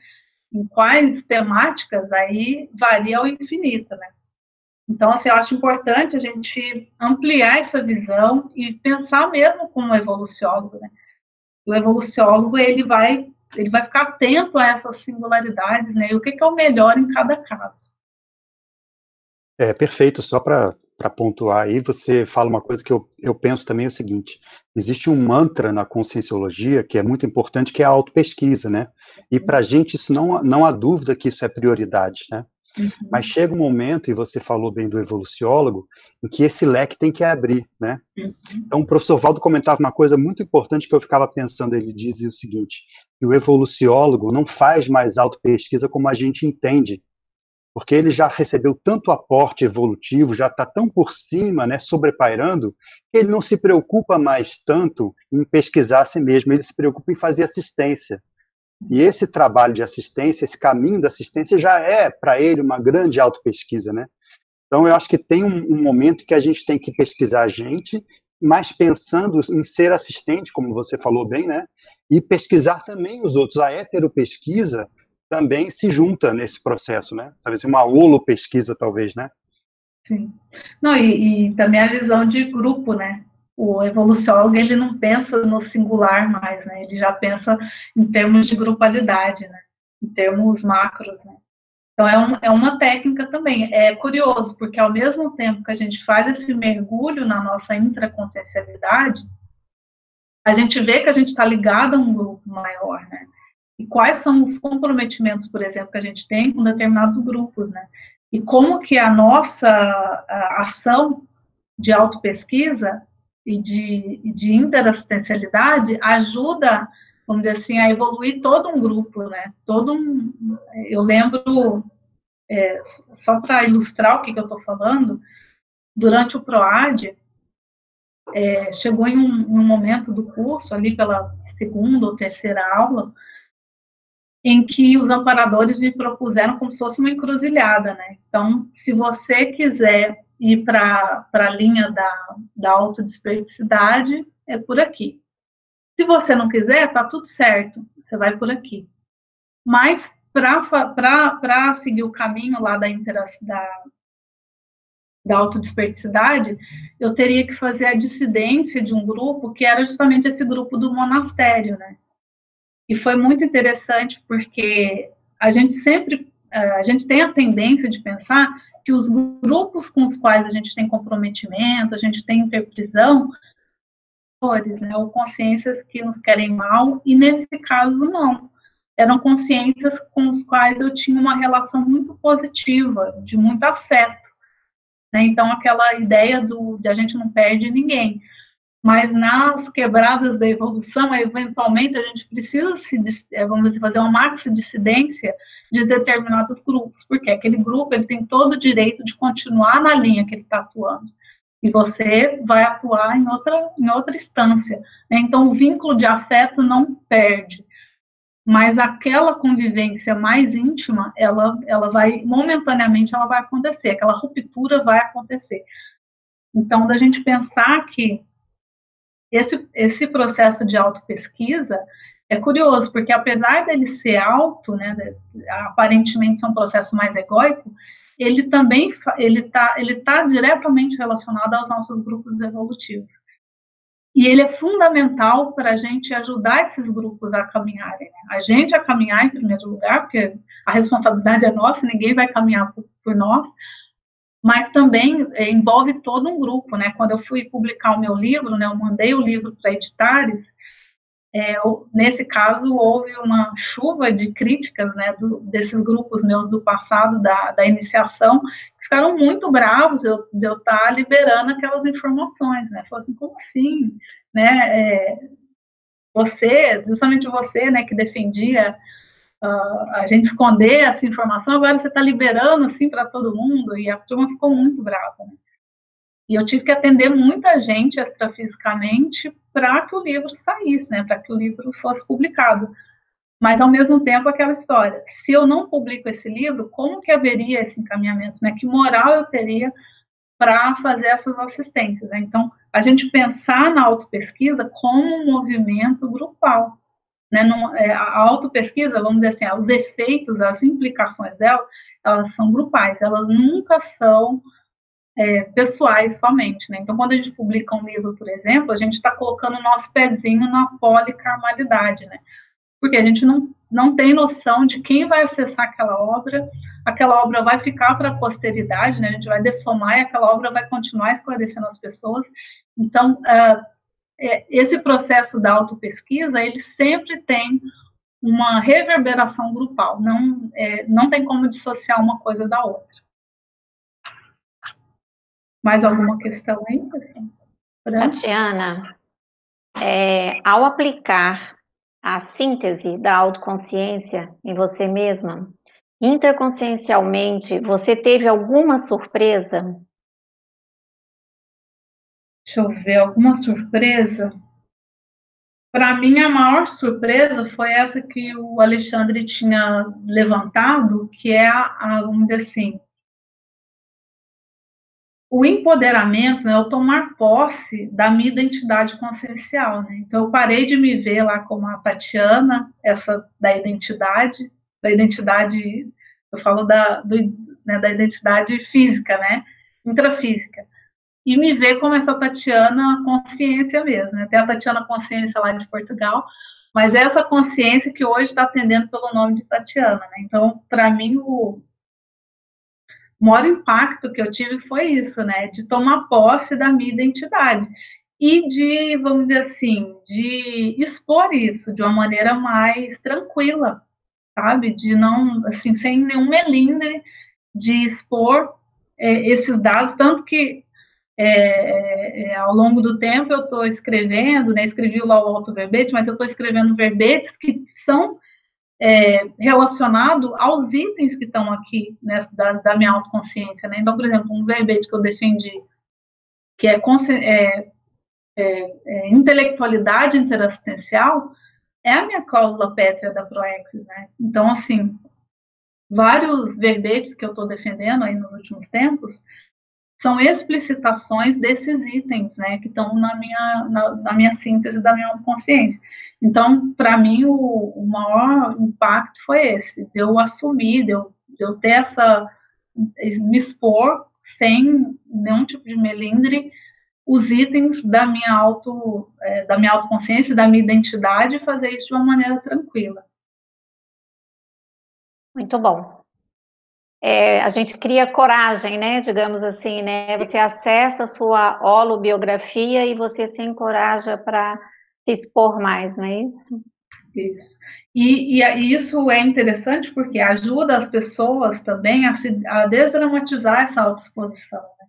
em quais temáticas, aí varia ao infinito, né. Então, assim, eu acho importante a gente ampliar essa visão e pensar mesmo como evoluciólogo, né. O evoluciólogo, ele vai, ele vai ficar atento a essas singularidades, né, e o que, que é o melhor em cada caso. É, perfeito, só para para pontuar aí, você fala uma coisa que eu, eu penso também é o seguinte: existe um mantra na conscienciologia que é muito importante, que é a autopesquisa, né? E para a gente isso não, não há dúvida que isso é prioridade, né? Uhum. Mas chega um momento, e você falou bem do evoluciólogo, em que esse leque tem que abrir, né? Uhum. Então, o professor Valdo comentava uma coisa muito importante que eu ficava pensando, ele dizia o seguinte, que o evoluciólogo não faz mais autopesquisa como a gente entende, porque ele já recebeu tanto aporte evolutivo, já está tão por cima, né, sobrepairando, que ele não se preocupa mais tanto em pesquisar a si mesmo, ele se preocupa em fazer assistência. E esse trabalho de assistência, esse caminho da assistência já é para ele uma grande autopesquisa, né? Então eu acho que tem um, um momento que a gente tem que pesquisar a gente, mas pensando em ser assistente, como você falou bem, né? E pesquisar também os outros. A heteropesquisa também se junta nesse processo, né? Talvez uma holo pesquisa, talvez, né? Sim. Não, e, e, também a visão de grupo, né? O evoluciólogo, ele não pensa no singular mais, né? Ele já pensa em termos de grupalidade, né? Em termos macros, né? Então, é, um, é uma técnica também. É curioso, porque ao mesmo tempo que a gente faz esse mergulho na nossa intraconsciencialidade, a gente vê que a gente está ligado a um grupo maior, né? e quais são os comprometimentos, por exemplo, que a gente tem com determinados grupos, né? E como que a nossa a ação de autopesquisa e de, de interassistencialidade ajuda, vamos dizer assim, a evoluir todo um grupo, né? Todo um, eu lembro, é, só para ilustrar o que, que eu estou falando, durante o PROAD, é, chegou em um, um momento do curso, ali pela segunda ou terceira aula, em que os amparadores me propuseram como se fosse uma encruzilhada, né? Então, se você quiser ir para a linha da, da autodesperticidade, é por aqui. Se você não quiser, tá tudo certo, você vai por aqui. Mas para seguir o caminho lá da, da, da autodesperticidade, eu teria que fazer a dissidência de um grupo que era justamente esse grupo do monastério, né? E foi muito interessante porque a gente sempre, eh, a gente tem a tendência de pensar que os grupos com os quais a gente tem comprometimento, a gente tem interprisão, né, ou consciências que nos querem mal, e nesse caso não. Eram consciências com os quais eu tinha uma relação muito positiva, de muito afeto. Né? Então, aquela ideia do, de a gente não perde ninguém mas nas quebradas da evolução, eventualmente a gente precisa se, é, vamos dizer, fazer uma maxi dissidência de determinados grupos, porque aquele grupo ele tem todo o direito de continuar na linha que ele está atuando, e você vai atuar em outra, em outra instância. Né? Então, o vínculo de afeto não perde. mas aquela convivência mais íntima, ela, ela vai, momentaneamente, ela vai acontecer, aquela ruptura vai acontecer. Então, da gente pensar que esse, esse processo de autopesquisa é curioso, porque apesar dele ser alto, né, aparentemente ser um processo mais egóico, ele também ele está ele tá diretamente relacionado aos nossos grupos evolutivos. E ele é fundamental para a gente ajudar esses grupos a caminharem. Né? A gente a caminhar em primeiro lugar, porque a responsabilidade é nossa, ninguém vai caminhar por, por nós, mas também é, envolve todo um grupo, né? Quando eu fui publicar o meu livro, né, eu mandei o livro para editares, é, nesse caso, houve uma chuva de críticas né, do, desses grupos meus do passado, da, da iniciação, que ficaram muito bravos de eu, de eu estar tá liberando aquelas informações. Né? Falaram assim, como assim? Né, é, você, justamente você, né, que defendia uh, a gente esconder essa informação, agora você está liberando assim para todo mundo, e a turma ficou muito brava. Né? E eu tive que atender muita gente extrafisicamente para que o livro saísse, né, para que o livro fosse publicado. Mas, ao mesmo tempo, aquela história, se eu não publico esse livro, como que haveria esse encaminhamento, né, que moral eu teria para fazer essas assistências, né? Então, a gente pensar na autopesquisa como um movimento grupal, né, Não, é, a autopesquisa, vamos dizer assim, os efeitos, as implicações dela, elas são grupais, elas nunca são é, pessoais somente. Né? Então, quando a gente publica um livro, por exemplo, a gente está colocando o nosso pezinho na policarmalidade, né? porque a gente não, não tem noção de quem vai acessar aquela obra, aquela obra vai ficar para a posteridade, né? a gente vai dessomar e aquela obra vai continuar esclarecendo as pessoas. Então, uh, esse processo da autopesquisa, ele sempre tem uma reverberação grupal, não, é, não tem como dissociar uma coisa da outra. Mais alguma questão aí, pessoal? Tatiana, é, ao aplicar a síntese da autoconsciência em você mesma, interconsciencialmente, você teve alguma surpresa? Deixa eu ver, alguma surpresa? Para mim, a maior surpresa foi essa que o Alexandre tinha levantado, que é a, vamos dizer assim, o empoderamento, né, o tomar posse da minha identidade consciencial. Né? Então, eu parei de me ver lá como a Tatiana, essa da identidade, da identidade, eu falo da, do, né, da identidade física, né, intrafísica, e me ver como essa Tatiana consciência mesmo. Né? A Tatiana consciência lá de Portugal, mas é essa consciência que hoje está atendendo pelo nome de Tatiana. Né? Então, para mim, o, maior impacto que eu tive foi isso, né? De tomar posse da minha identidade e de, vamos dizer assim, de expor isso de uma maneira mais tranquila, sabe? De não, assim, sem nenhum melindre, de expor é, esses dados, tanto que é, é, ao longo do tempo eu estou escrevendo, né? Escrevi lá o auto verbete, mas eu estou escrevendo verbetes que são é, relacionado aos itens que estão aqui né, da, da, minha autoconsciência. Né? Então, por exemplo, um verbete que eu defendi, que é, é, é, é intelectualidade interassistencial, é a minha cláusula pétrea da Proexis. Né? Então, assim, vários verbetes que eu estou defendendo aí nos últimos tempos são explicitações desses itens, né, que estão na minha, na, na, minha síntese da minha autoconsciência. Então, para mim, o, o, maior impacto foi esse, de eu assumir, de eu, de eu ter essa, me expor sem nenhum tipo de melindre, os itens da minha auto, é, da minha autoconsciência, da minha identidade, e fazer isso de uma maneira tranquila. Muito bom é, a gente cria coragem, né? Digamos assim, né? Você acessa a sua holobiografia e você se encoraja para se expor mais, não é isso? Isso. E, e, isso é interessante porque ajuda as pessoas também a, se, a desdramatizar essa autoexposição. Né?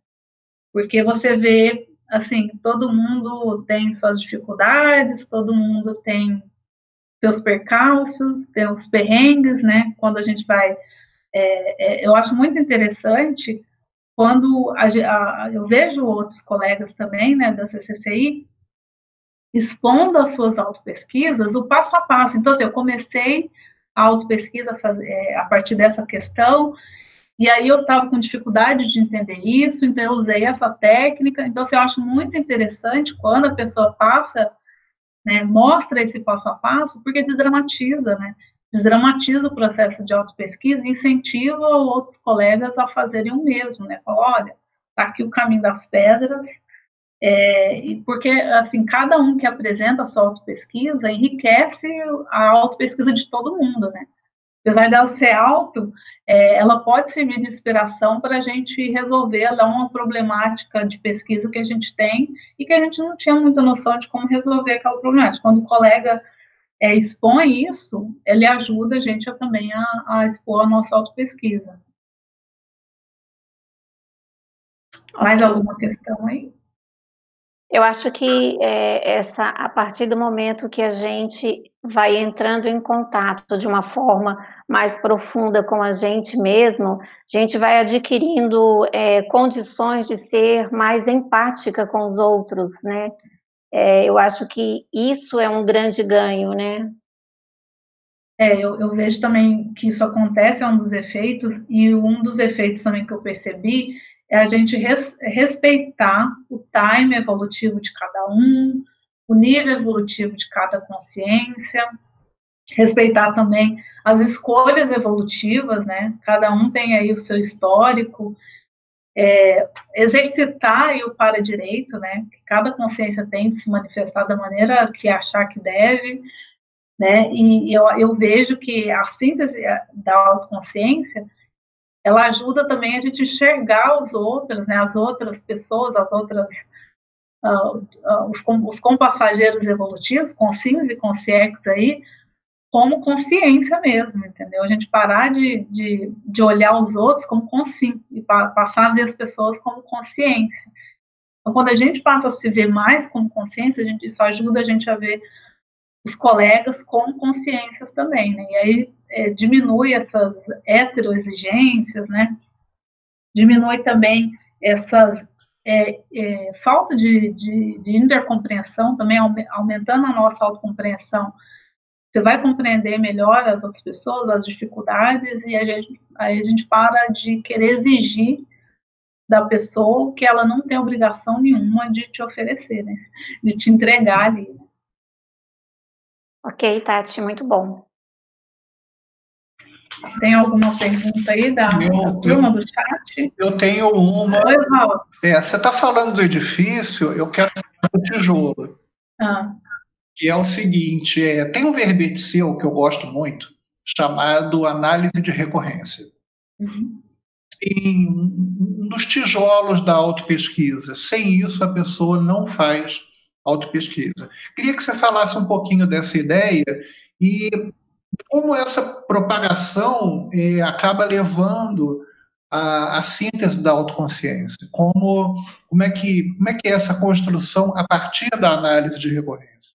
Porque você vê, assim, todo mundo tem suas dificuldades, todo mundo tem seus percalços, tem os perrengues, né? Quando a gente vai é, é, eu acho muito interessante quando a, a, eu vejo outros colegas também, né, da CCCI, expondo as suas autopesquisas, o passo a passo. Então, assim, eu comecei a autopesquisa é, a partir dessa questão, e aí eu estava com dificuldade de entender isso, então eu usei essa técnica. Então, assim, eu acho muito interessante quando a pessoa passa, né, mostra esse passo a passo, porque desdramatiza, né? Desdramatiza o processo de autopesquisa e incentiva outros colegas a fazerem o mesmo, né? Fala, olha, tá aqui o caminho das pedras, é, porque, assim, cada um que apresenta a sua autopesquisa enriquece a autopesquisa de todo mundo, né? apesar dela ser alto, é, ela pode servir de inspiração para a gente resolver lá uma problemática de pesquisa que a gente tem e que a gente não tinha muita noção de como resolver aquela problemática. Quando o colega é, expõe isso, ele ajuda a gente a, também a, a expor a nossa autopesquisa. Mais alguma questão aí? Eu acho que é, essa, a partir do momento que a gente vai entrando em contato de uma forma mais profunda com a gente mesmo, a gente vai adquirindo é, condições de ser mais empática com os outros, né? É, eu acho que isso é um grande ganho, né? É, eu, eu, vejo também que isso acontece, é um dos efeitos, e um dos efeitos também que eu percebi é a gente res, respeitar o time evolutivo de cada um, o nível evolutivo de cada consciência, respeitar também as escolhas evolutivas, né? Cada um tem aí o seu histórico, é, exercitar o para direito, né? Que cada consciência tem de se manifestar da maneira que achar que deve, né? E eu, eu vejo que a síntese da autoconsciência ela ajuda também a gente enxergar os outros, né, as outras pessoas, as outras, uh, uh, os, os compassageiros evolutivos, conscientes e conscientes aí, como consciência mesmo, entendeu? A gente parar de, de, de olhar os outros como consciência e pa, passar a ver as pessoas como consciência. Então, quando a gente passa a se ver mais como consciência, a gente, isso ajuda a gente a ver os colegas com consciências também, né? E aí é, diminui essas heteroexigências, né? Diminui também essas é, é, falta de, de, de, intercompreensão, também aumentando a nossa autocompreensão. Você vai compreender melhor as outras pessoas, as dificuldades, e a gente, aí a gente para de querer exigir da pessoa que ela não tem obrigação nenhuma de te oferecer, né? De te entregar ali. Né? Ok, Tati, muito bom. Tem alguma pergunta aí da, da turma do chat? Eu tenho uma. Oi, É, você está falando do edifício, eu quero falar do tijolo. Ah. Que é o seguinte: é, tem um verbete seu que eu gosto muito, chamado análise de recorrência. Uhum. Em, dos tijolos da autopesquisa. Sem isso, a pessoa não faz autopesquisa. Queria que você falasse um pouquinho dessa ideia e como essa propagação eh, acaba levando a, a, síntese da autoconsciência, como, como, é que, como é que é essa construção a partir da análise de recorrência?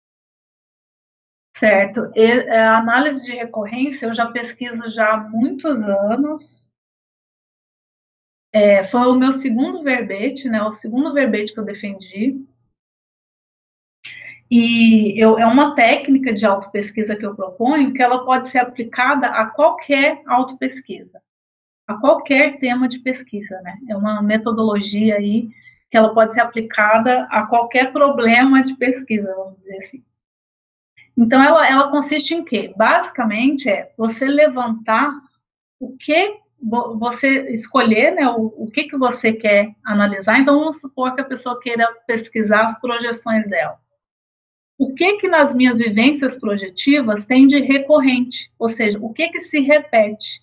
Certo. E, é, a análise de recorrência eu já pesquiso já há muitos anos. É, foi o meu segundo verbete, né, o segundo verbete que eu defendi. E eu, é uma técnica de autopesquisa que eu proponho que ela pode ser aplicada a qualquer autopesquisa, a qualquer tema de pesquisa, né? É uma metodologia aí que ela pode ser aplicada a qualquer problema de pesquisa, vamos dizer assim. Então, ela, ela consiste em quê? Basicamente, é você levantar o que você escolher, né, o, o que, que você quer analisar. Então, vamos supor que a pessoa queira pesquisar as projeções dela o que que nas minhas vivências projetivas tem de recorrente, ou seja, o que que se repete.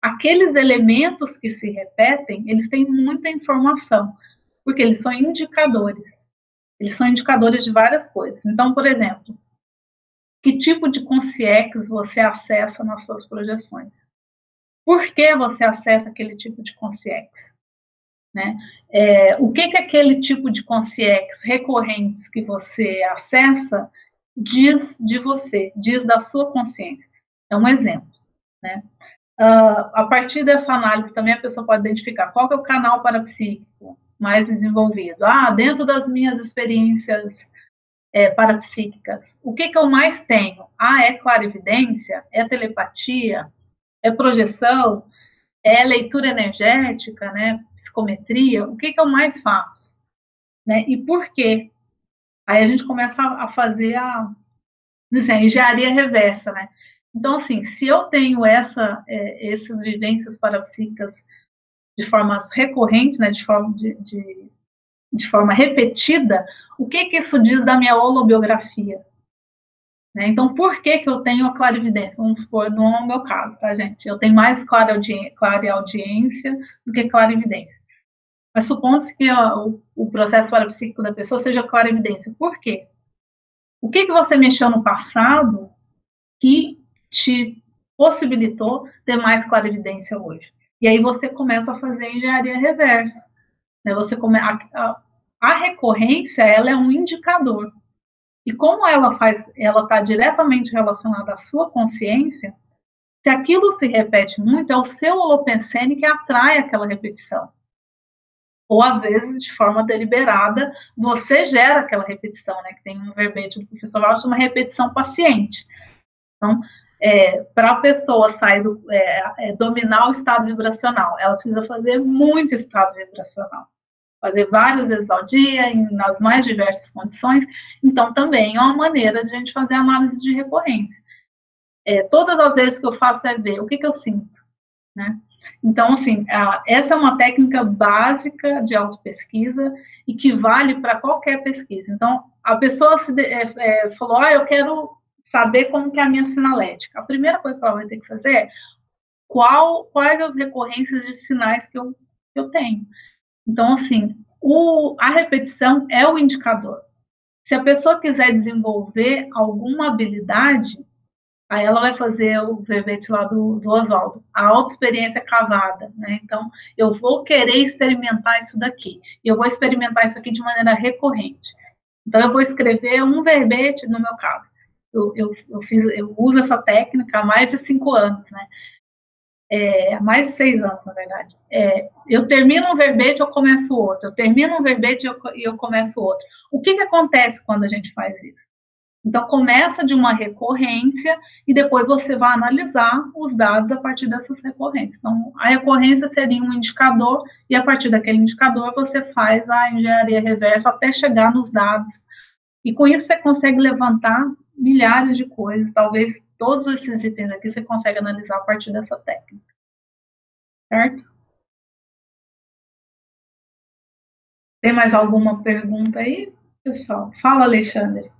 Aqueles elementos que se repetem, eles têm muita informação, porque eles são indicadores. Eles são indicadores de várias coisas. Então, por exemplo, que tipo de consciex você acessa nas suas projeções? Por que você acessa aquele tipo de consciex? Né? É, o que, que aquele tipo de consciex recorrentes que você acessa diz de você, diz da sua consciência? É um exemplo. Né? Uh, a partir dessa análise também a pessoa pode identificar qual é o canal parapsíquico mais desenvolvido. Ah, dentro das minhas experiências é, parapsíquicas, o que, que eu mais tenho? Ah, é clarividência? É telepatia? É projeção? É leitura energética, né? Psicometria? O que, que eu mais faço? Né? E por quê? Aí a gente começa a fazer a, assim, a engenharia reversa, né? Então, assim, se eu tenho essa, é, essas vivências parapsíquicas de formas recorrentes, né, de forma, de, de, de forma repetida, o que que isso diz da minha holobiografia? Né? Então, por que que eu tenho a clarividência? Vamos supor, não é o meu caso, tá, gente? Eu tenho mais clara audiência do que clarividência. Mas supondo-se que o, o, processo parapsíquico da pessoa seja clarividência. Por quê? O que que você mexeu no passado que te possibilitou ter mais clarividência hoje? E aí você começa a fazer engenharia reversa. Né? Você come, a, a, a recorrência ela é um indicador. E como ela faz, ela está diretamente relacionada à sua consciência, se aquilo se repete muito, é o seu holopensene que atrai aquela repetição. Ou às vezes, de forma deliberada, você gera aquela repetição, né? Que tem um verbete do professor Walsh, uma repetição paciente. Então, é, para a pessoa sair do, é, é, dominar o estado vibracional, ela precisa fazer muito estado vibracional, fazer vários vezes ao dia, em, nas mais diversas condições. Então, também é uma maneira de a gente fazer análise de recorrência. É, todas as vezes que eu faço é ver o que, que eu sinto, né? Então, assim, a, essa é uma técnica básica de autopesquisa e que vale para qualquer pesquisa. Então, a pessoa se, é, é, falou, ah, eu quero saber como que é a minha sinalética. A primeira coisa que ela vai ter que fazer é qual, quais as recorrências de sinais que eu, que eu tenho. Então, assim, o, a repetição é o indicador. Se a pessoa quiser desenvolver alguma habilidade, aí ela vai fazer o verbete lá do, do Oswaldo, a auto-experiência cavada, né? Então, eu vou querer experimentar isso daqui, e eu vou experimentar isso aqui de maneira recorrente. Então, eu vou escrever um verbete, no meu caso, eu, eu, eu, fiz, eu uso essa técnica há mais de cinco anos, né? É, mais de seis anos, na verdade. É, eu termino um verbete, eu começo outro. Eu termino um verbete e eu, eu começo outro. O que, que acontece quando a gente faz isso? Então, começa de uma recorrência e depois você vai analisar os dados a partir dessas recorrências. Então, a recorrência seria um indicador e a partir daquele indicador você faz a engenharia reversa até chegar nos dados. E com isso você consegue levantar milhares de coisas, talvez todos esses itens aqui você consegue analisar a partir dessa técnica. Certo? Tem mais alguma pergunta aí, pessoal? Fala, Alexandre.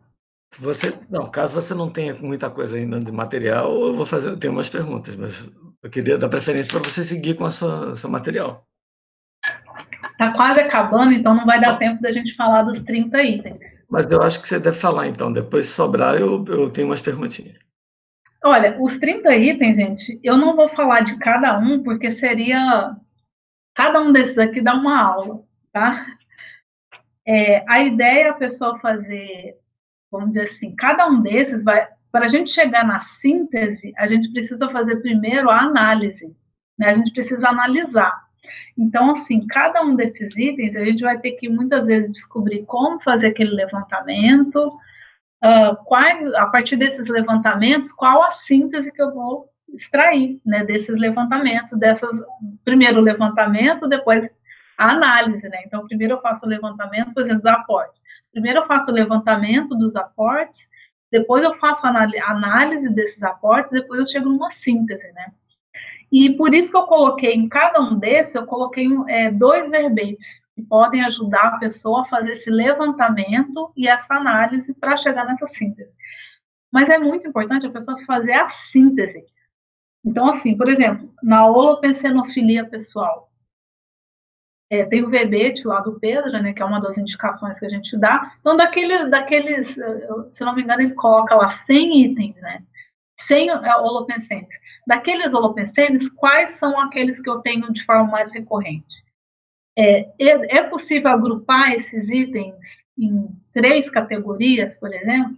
Você, não, caso você não tenha muita coisa ainda de material, eu vou fazer, eu tenho umas perguntas, mas eu queria dar preferência para você seguir com sua, seu material. Está quase acabando, então não vai dar tempo da gente falar dos 30 itens. Mas eu acho que você deve falar, então. Depois, se sobrar, eu, eu tenho umas perguntinhas. Olha, os 30 itens, gente, eu não vou falar de cada um, porque seria. Cada um desses aqui dá uma aula, tá? É, a ideia é a pessoa fazer, vamos dizer assim, cada um desses vai. Para a gente chegar na síntese, a gente precisa fazer primeiro a análise. Né? A gente precisa analisar. Então, assim, cada um desses itens a gente vai ter que muitas vezes descobrir como fazer aquele levantamento, uh, quais, a partir desses levantamentos, qual a síntese que eu vou extrair, né, desses levantamentos, dessas, primeiro o levantamento, depois a análise, né, então primeiro eu faço o levantamento, por exemplo, dos aportes, primeiro eu faço o levantamento dos aportes, depois eu faço a análise desses aportes, depois eu chego numa síntese, né, e por isso que eu coloquei em cada um desses, eu coloquei é, dois verbetes que podem ajudar a pessoa a fazer esse levantamento e essa análise para chegar nessa síntese. Mas é muito importante a pessoa fazer a síntese. Então, assim, por exemplo, na holopensenofilia pessoal, é, tem o verbete lá do Pedro, né, que é uma das indicações que a gente dá. Então, daquele, daqueles, se não me engano, ele coloca lá 100 itens, né? sem holopensentes. Daqueles holopensentes, quais são aqueles que eu tenho de forma mais recorrente? É, é, é possível agrupar esses itens em três categorias, por exemplo?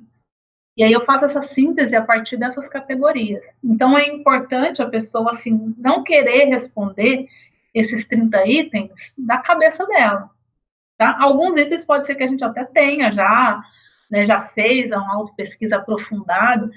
E aí eu faço essa síntese a partir dessas categorias. Então é importante a pessoa assim não querer responder esses 30 itens da cabeça dela. Tá? Alguns itens pode ser que a gente até tenha já né, já fez uma auto-pesquisa aprofundada,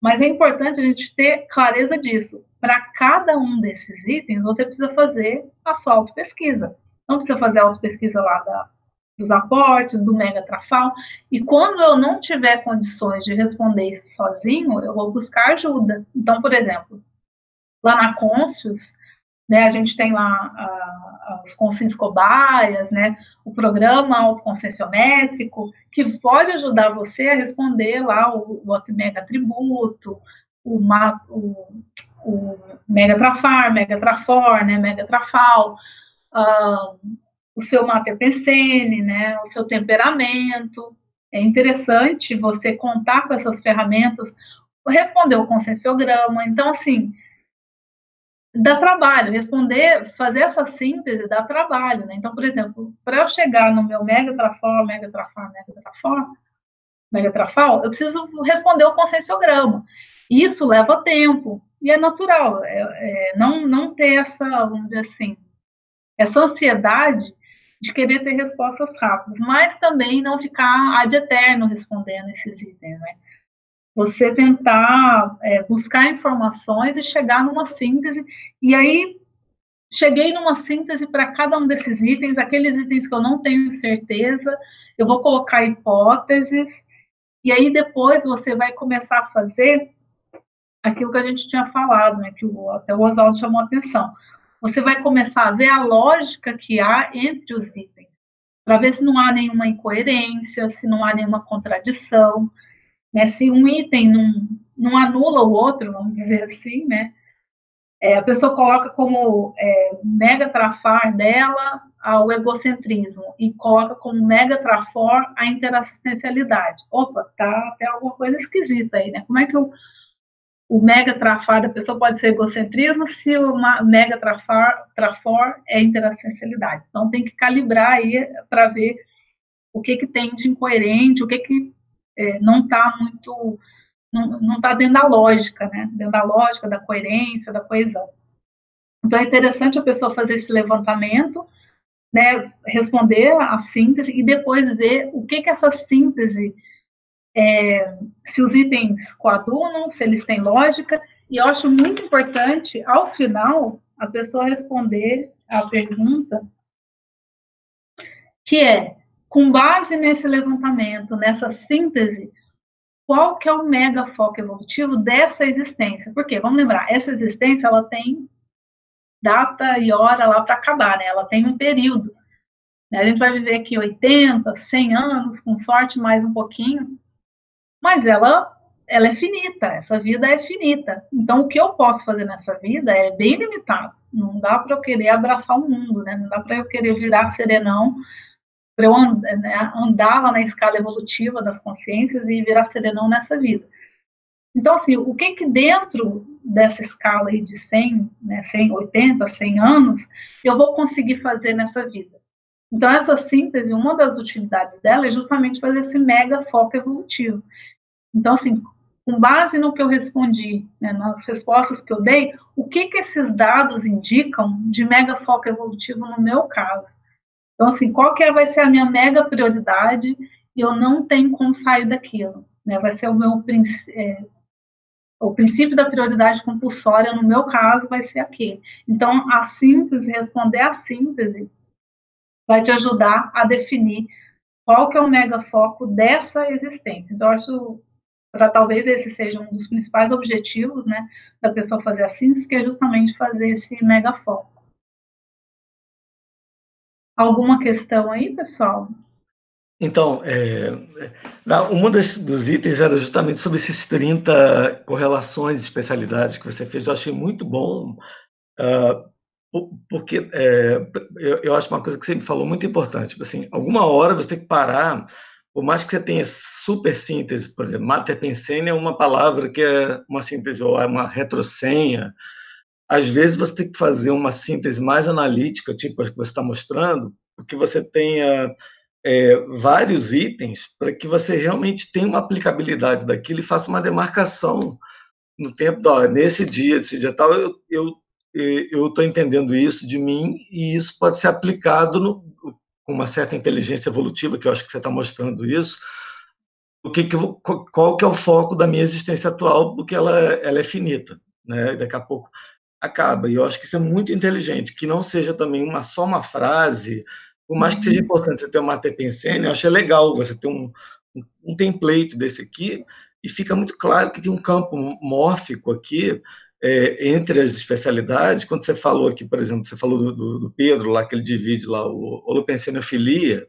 mas é importante a gente ter clareza disso. Para cada um desses itens, você precisa fazer a sua auto-pesquisa. Não precisa fazer auto-pesquisa lá da, dos aportes, do mega trafal. E quando eu não tiver condições de responder isso sozinho, eu vou buscar ajuda. Então, por exemplo, lá na Conscius, né, a gente tem lá os consins cobaias, né, o programa autoconscienciométrico, que pode ajudar você a responder lá o, o mega tributo, o, o, o mega trafar, mega trafor, né, mega trafal, uh, o seu mater pensene, né, o seu temperamento. É interessante você contar com essas ferramentas, responder o conscienciograma. Então, assim, dá trabalho, responder, fazer essa síntese dá trabalho, né? Então, por exemplo, para eu chegar no meu mega trafor, mega trafor, mega trafor, mega trafal, eu preciso responder o conscienciograma. Isso leva tempo, e é natural, é, é, não, não ter essa, vamos dizer assim, essa ansiedade de querer ter respostas rápidas, mas também não ficar ad eterno respondendo esses itens, né? Você tentar é, buscar informações e chegar numa síntese, e aí cheguei numa síntese para cada um desses itens, aqueles itens que eu não tenho certeza, eu vou colocar hipóteses, e aí depois você vai começar a fazer aquilo que a gente tinha falado, né, que o, até o Oswaldo chamou a atenção você vai começar a ver a lógica que há entre os itens, para ver se não há nenhuma incoerência, se não há nenhuma contradição, né? Se um item não, não anula o outro, vamos dizer assim, né? É, a pessoa coloca como é, mega trafar dela ao egocentrismo e coloca como mega trafor a interassistencialidade. Opa, tá até alguma coisa esquisita aí, né? Como é que eu o mega trafar da pessoa pode ser egocentrismo se o mega trafar, trafor é interassistencialidade. Então tem que calibrar aí para ver o que que tem de incoerente, o que que é, não está muito, não está dentro da lógica, né? Dentro da lógica, da coerência, da coesão. Então é interessante a pessoa fazer esse levantamento, né? Responder a síntese e depois ver o que que essa síntese é, se os itens coadunam, se eles têm lógica, e eu acho muito importante, ao final, a pessoa responder a pergunta, que é, com base nesse levantamento, nessa síntese, qual que é o mega foco evolutivo dessa existência? Porque, vamos lembrar, essa existência, ela tem data e hora lá para acabar, né? Ela tem um período. Né? A gente vai viver aqui 80, 100 anos, com sorte mais um pouquinho, mas ela ela é finita, essa vida é finita. Então, o que eu posso fazer nessa vida é bem limitado. Não dá para eu querer abraçar o mundo, né? Não dá para eu querer virar serenão, para eu né, andar lá na escala evolutiva das consciências e virar serenão nessa vida. Então, assim, o que que dentro dessa escala aí de 100, né, 100, 80, 100 anos, eu vou conseguir fazer nessa vida? Então, essa síntese, uma das utilidades dela é justamente fazer esse mega foco evolutivo. Então, assim, com base no que eu respondi, né, nas respostas que eu dei, o que, que esses dados indicam de mega foco evolutivo no meu caso? Então, assim, qual que vai ser a minha mega prioridade e eu não tenho como sair daquilo? Né? Vai ser o meu é, o princípio da prioridade compulsória, no meu caso, vai ser aquele. Então, a síntese, responder a síntese, vai te ajudar a definir qual que é o mega foco dessa existência. Então, acho para talvez esse seja um dos principais objetivos, né, da pessoa fazer a síntese, que é justamente fazer esse mega foco. Alguma questão aí, pessoal? Então, é, uma das, dos itens era justamente sobre esses 30 correlações especialidades que você fez. Eu achei muito bom, uh, porque é, eu, eu, acho uma coisa que você me falou muito importante. Tipo assim, alguma hora você tem que parar por mais que você tenha super síntese, por exemplo, materpensene é uma palavra que é uma síntese ou é uma retrosenha, às vezes você tem que fazer uma síntese mais analítica, tipo a que você está mostrando, porque você tenha é, vários itens para que você realmente tenha uma aplicabilidade daquilo e faça uma demarcação no tempo, ó, nesse dia, nesse dia tal, eu estou entendendo isso de mim e isso pode ser aplicado no, com uma certa inteligência evolutiva, que eu acho que você está mostrando isso, o que, que qual que é o foco da minha existência atual, porque ela, ela é finita, né? Daqui a pouco acaba. E eu acho que isso é muito inteligente, que não seja também uma só uma frase, por mais que seja uhum. importante você ter uma TPNCN, eu acho legal você ter um, um template desse aqui, e fica muito claro que tem um campo mórfico aqui é, entre as especialidades. Quando você falou aqui, por exemplo, você falou do, do, Pedro, lá que ele divide lá o holopenseniofilia,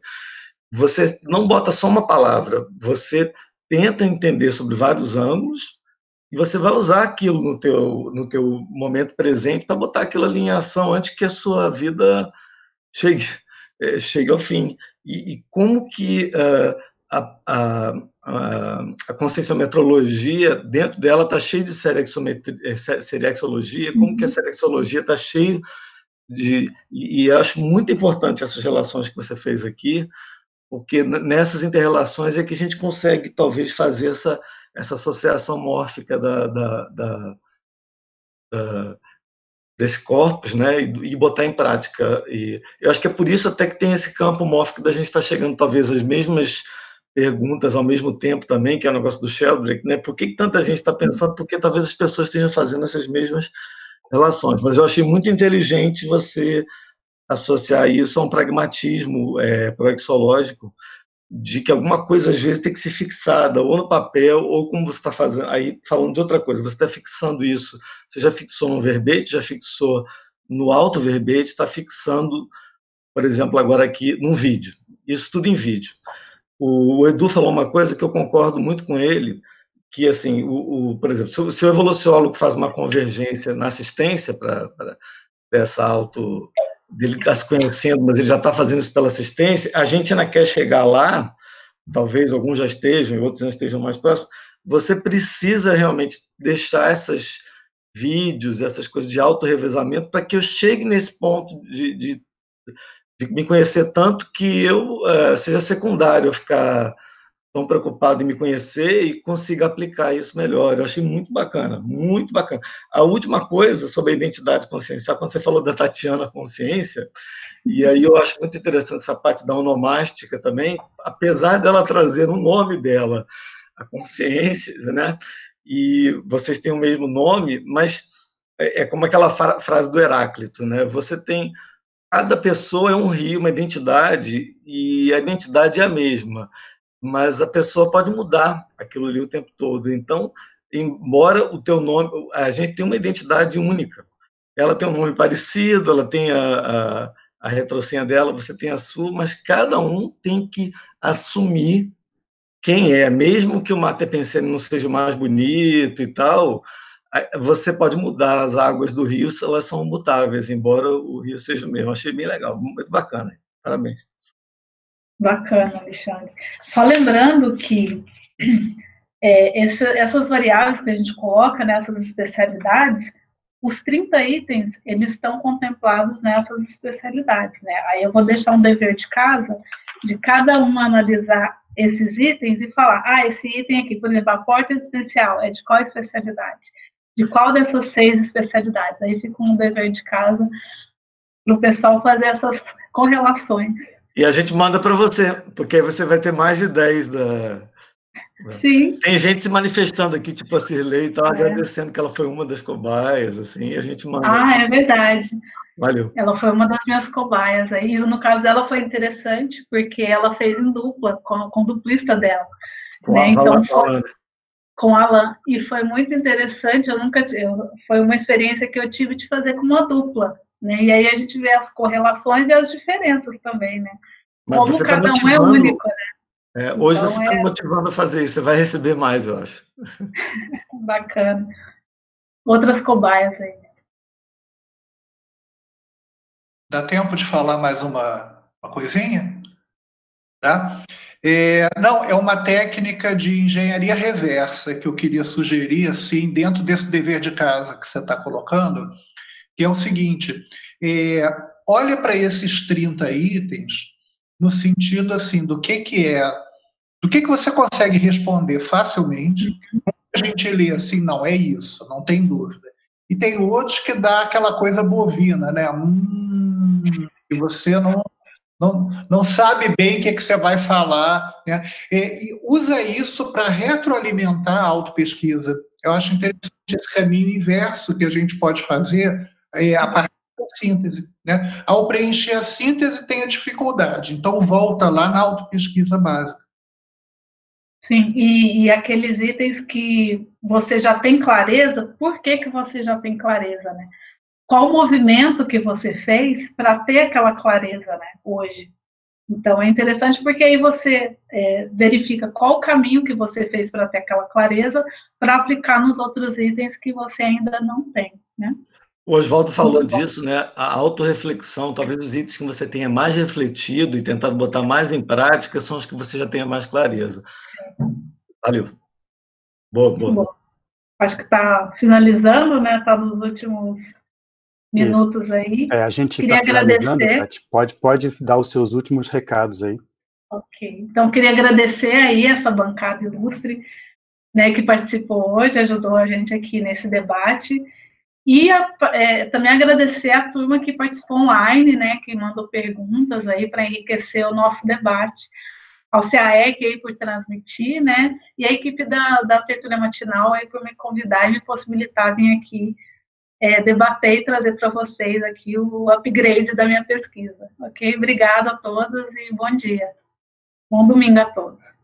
você não bota só uma palavra, você tenta entender sobre vários ângulos e você vai usar aquilo no teu, no teu momento presente para botar aquilo ali em ação antes que a sua vida chegue, é, chegue ao fim. E, e como que uh, a, a, a conscienciometrologia, dentro dela está cheio de é, serexologia, como que a serexologia está cheio de... E, e acho muito importante essas relações que você fez aqui, porque nessas interrelações é que a gente consegue, talvez, fazer essa, essa associação mórfica da, da, da, da desse corpus, né, e, e, botar em prática. E eu acho que é por isso até que tem esse campo mórfico da gente estar tá chegando, talvez, às mesmas perguntas ao mesmo tempo também, que é o negócio do Sheldrake, né, por que, que tanta gente está pensando, porque talvez as pessoas estejam fazendo essas mesmas relações. Mas eu achei muito inteligente você associar isso a um pragmatismo é, proexológico, de que alguma coisa às vezes tem que ser fixada, ou no papel, ou como você está fazendo. Aí, falando de outra coisa, você está fixando isso, você já fixou no verbete, já fixou no alto verbete, está fixando, por exemplo, agora aqui, num vídeo. Isso tudo em vídeo. O, Edu falou uma coisa que eu concordo muito com ele, que, assim, o, o por exemplo, se o, se o evoluciólogo faz uma convergência na assistência para essa auto dele estar tá se conhecendo, mas ele já está fazendo isso pela assistência, a gente ainda quer chegar lá, talvez alguns já estejam, outros já estejam mais próximos, você precisa realmente deixar esses vídeos, essas coisas de auto-revezamento, para que eu chegue nesse ponto de, de, de, me conhecer tanto que eu uh, seja secundário, eu ficar tão preocupado em me conhecer e consiga aplicar isso melhor. Eu achei muito bacana, muito bacana. A última coisa sobre a identidade consciencial, quando você falou da Tatiana Consciência, e aí eu acho muito interessante essa parte da onomástica também, apesar dela trazer no nome dela a consciência, né? E vocês têm o mesmo nome, mas é, é como aquela frase do Heráclito, né? Você tem cada pessoa é um rio, uma identidade, e a identidade é a mesma mas a pessoa pode mudar aquilo ali o tempo todo. Então, embora o teu nome, a gente tem uma identidade única. Ela tem um nome parecido, ela tem a, a, a retrocenha dela, você tem a sua, mas cada um tem que assumir quem é, mesmo que o Mate Pensene não seja mais bonito e tal, você pode mudar as águas do rio, elas são mutáveis, embora o rio seja o mesmo. Achei bem legal, muito bacana. Parabéns. Bacana, Alexandre. Só lembrando que é, essa, essas variáveis que a gente coloca nessas especialidades, os 30 itens, eles estão contemplados nessas especialidades, né? Aí eu vou deixar um dever de casa de cada um analisar esses itens e falar, ah, esse item aqui, por exemplo, a porta existencial é de qual especialidade? De qual dessas seis especialidades? Aí fica um dever de casa para o pessoal fazer essas correlações. E a gente manda para você, porque aí você vai ter mais de 10 da. Sim. Tem gente se manifestando aqui, tipo a Cirlei, estava é. agradecendo que ela foi uma das cobaias, assim, e a gente manda. Ah, é verdade. Valeu. Ela foi uma das minhas cobaias. Aí, no caso dela, foi interessante, porque ela fez em dupla, com, com o duplista dela. Com né? então, foi, com Alan. E foi muito interessante. Eu nunca. Eu, foi uma experiência que eu tive de fazer com uma dupla. Né? E aí a gente vê as correlações e as diferenças também, né? Mas Como tá cada um é único, né? É, hoje então, você está é... motivando a fazer isso, você vai receber mais, eu acho. Bacana. Outras cobaias aí. Dá tempo de falar mais uma, uma coisinha? Tá? É, não, é uma técnica de engenharia reversa que eu queria sugerir, assim, dentro desse dever de casa que você está colocando, que é o seguinte: é, olha para esses 30 itens no sentido assim do que, que é, do que, que você consegue responder facilmente. A gente lê assim, não, é isso, não tem dúvida. E tem outros que dá aquela coisa bovina, né? Hum, que você não, não, não sabe bem o que, é que você vai falar. Né? E, e usa isso para retroalimentar a autopesquisa. Eu acho interessante esse caminho inverso que a gente pode fazer é, a partir da síntese. Né? Ao preencher a síntese, tem a dificuldade. Então, volta lá na autopesquisa básica. Sim, e, e, aqueles itens que você já tem clareza, por que, que você já tem clareza, né? Qual o movimento que você fez para ter aquela clareza, né, hoje? Então, é interessante porque aí você é, verifica qual o caminho que você fez para ter aquela clareza para aplicar nos outros itens que você ainda não tem, né? O Oswaldo falou disso, né? A autorreflexão, talvez os itens que você tenha mais refletido e tentado botar mais em prática são os que você já tenha mais clareza. Sim. Valeu. Boa, boa. Bom, acho que está finalizando, né? Está nos últimos minutos Isso. aí. É, a gente queria tá agradecer. Pode, pode dar os seus últimos recados aí. Ok. Então, queria agradecer aí essa bancada ilustre, né, que participou hoje, ajudou a gente aqui nesse debate. E a, é, também agradecer a turma que participou online, né, que mandou perguntas aí para enriquecer o nosso debate. Ao CAEC aí por transmitir, né, e a equipe da, da Tertúlia Matinal aí por me convidar e me possibilitar vir aqui é, debater e trazer para vocês aqui o upgrade da minha pesquisa, ok? Obrigada a todos e bom dia. Bom domingo a todos.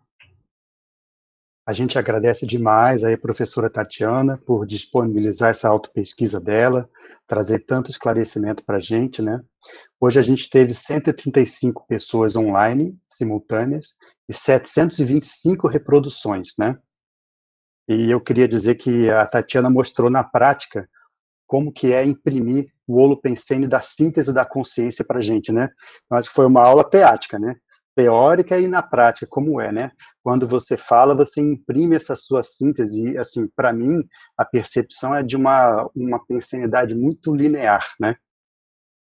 A gente agradece demais aí a professora Tatiana por disponibilizar essa autopesquisa dela, trazer tanto esclarecimento para a gente, né? Hoje a gente teve 135 pessoas online, simultâneas, e 725 reproduções, né? E eu queria dizer que a Tatiana mostrou na prática como que é imprimir o Holopensene da síntese da consciência para a gente, né? Então, acho que foi uma aula teática, né? teórica e na prática, como é, né? Quando você fala, você imprime essa sua síntese, e, assim, para mim, a percepção é de uma, uma pensanidade muito linear, né?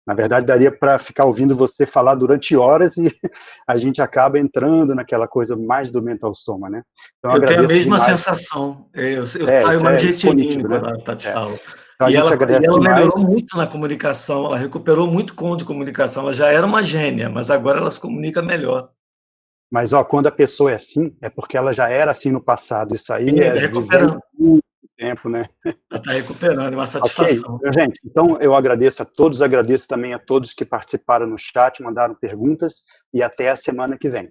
Na verdade, daria para ficar ouvindo você falar durante horas e a gente acaba entrando naquela coisa mais do mental soma, né? Então, eu tenho a mesma demais. sensação. Eu, eu é, saio mais é, né? quando a Tati é. fala. Então, e ela, ela melhorou muito na comunicação, ela recuperou muito com de comunicação. Ela já era uma gênia, mas agora ela se comunica melhor. Mas ó, quando a pessoa é assim, é porque ela já era assim no passado. Isso aí e é recuperando muito tempo, né? Ela está recuperando, é uma satisfação. Okay. Gente, então eu agradeço a todos, agradeço também a todos que participaram no chat, mandaram perguntas e até a semana que vem.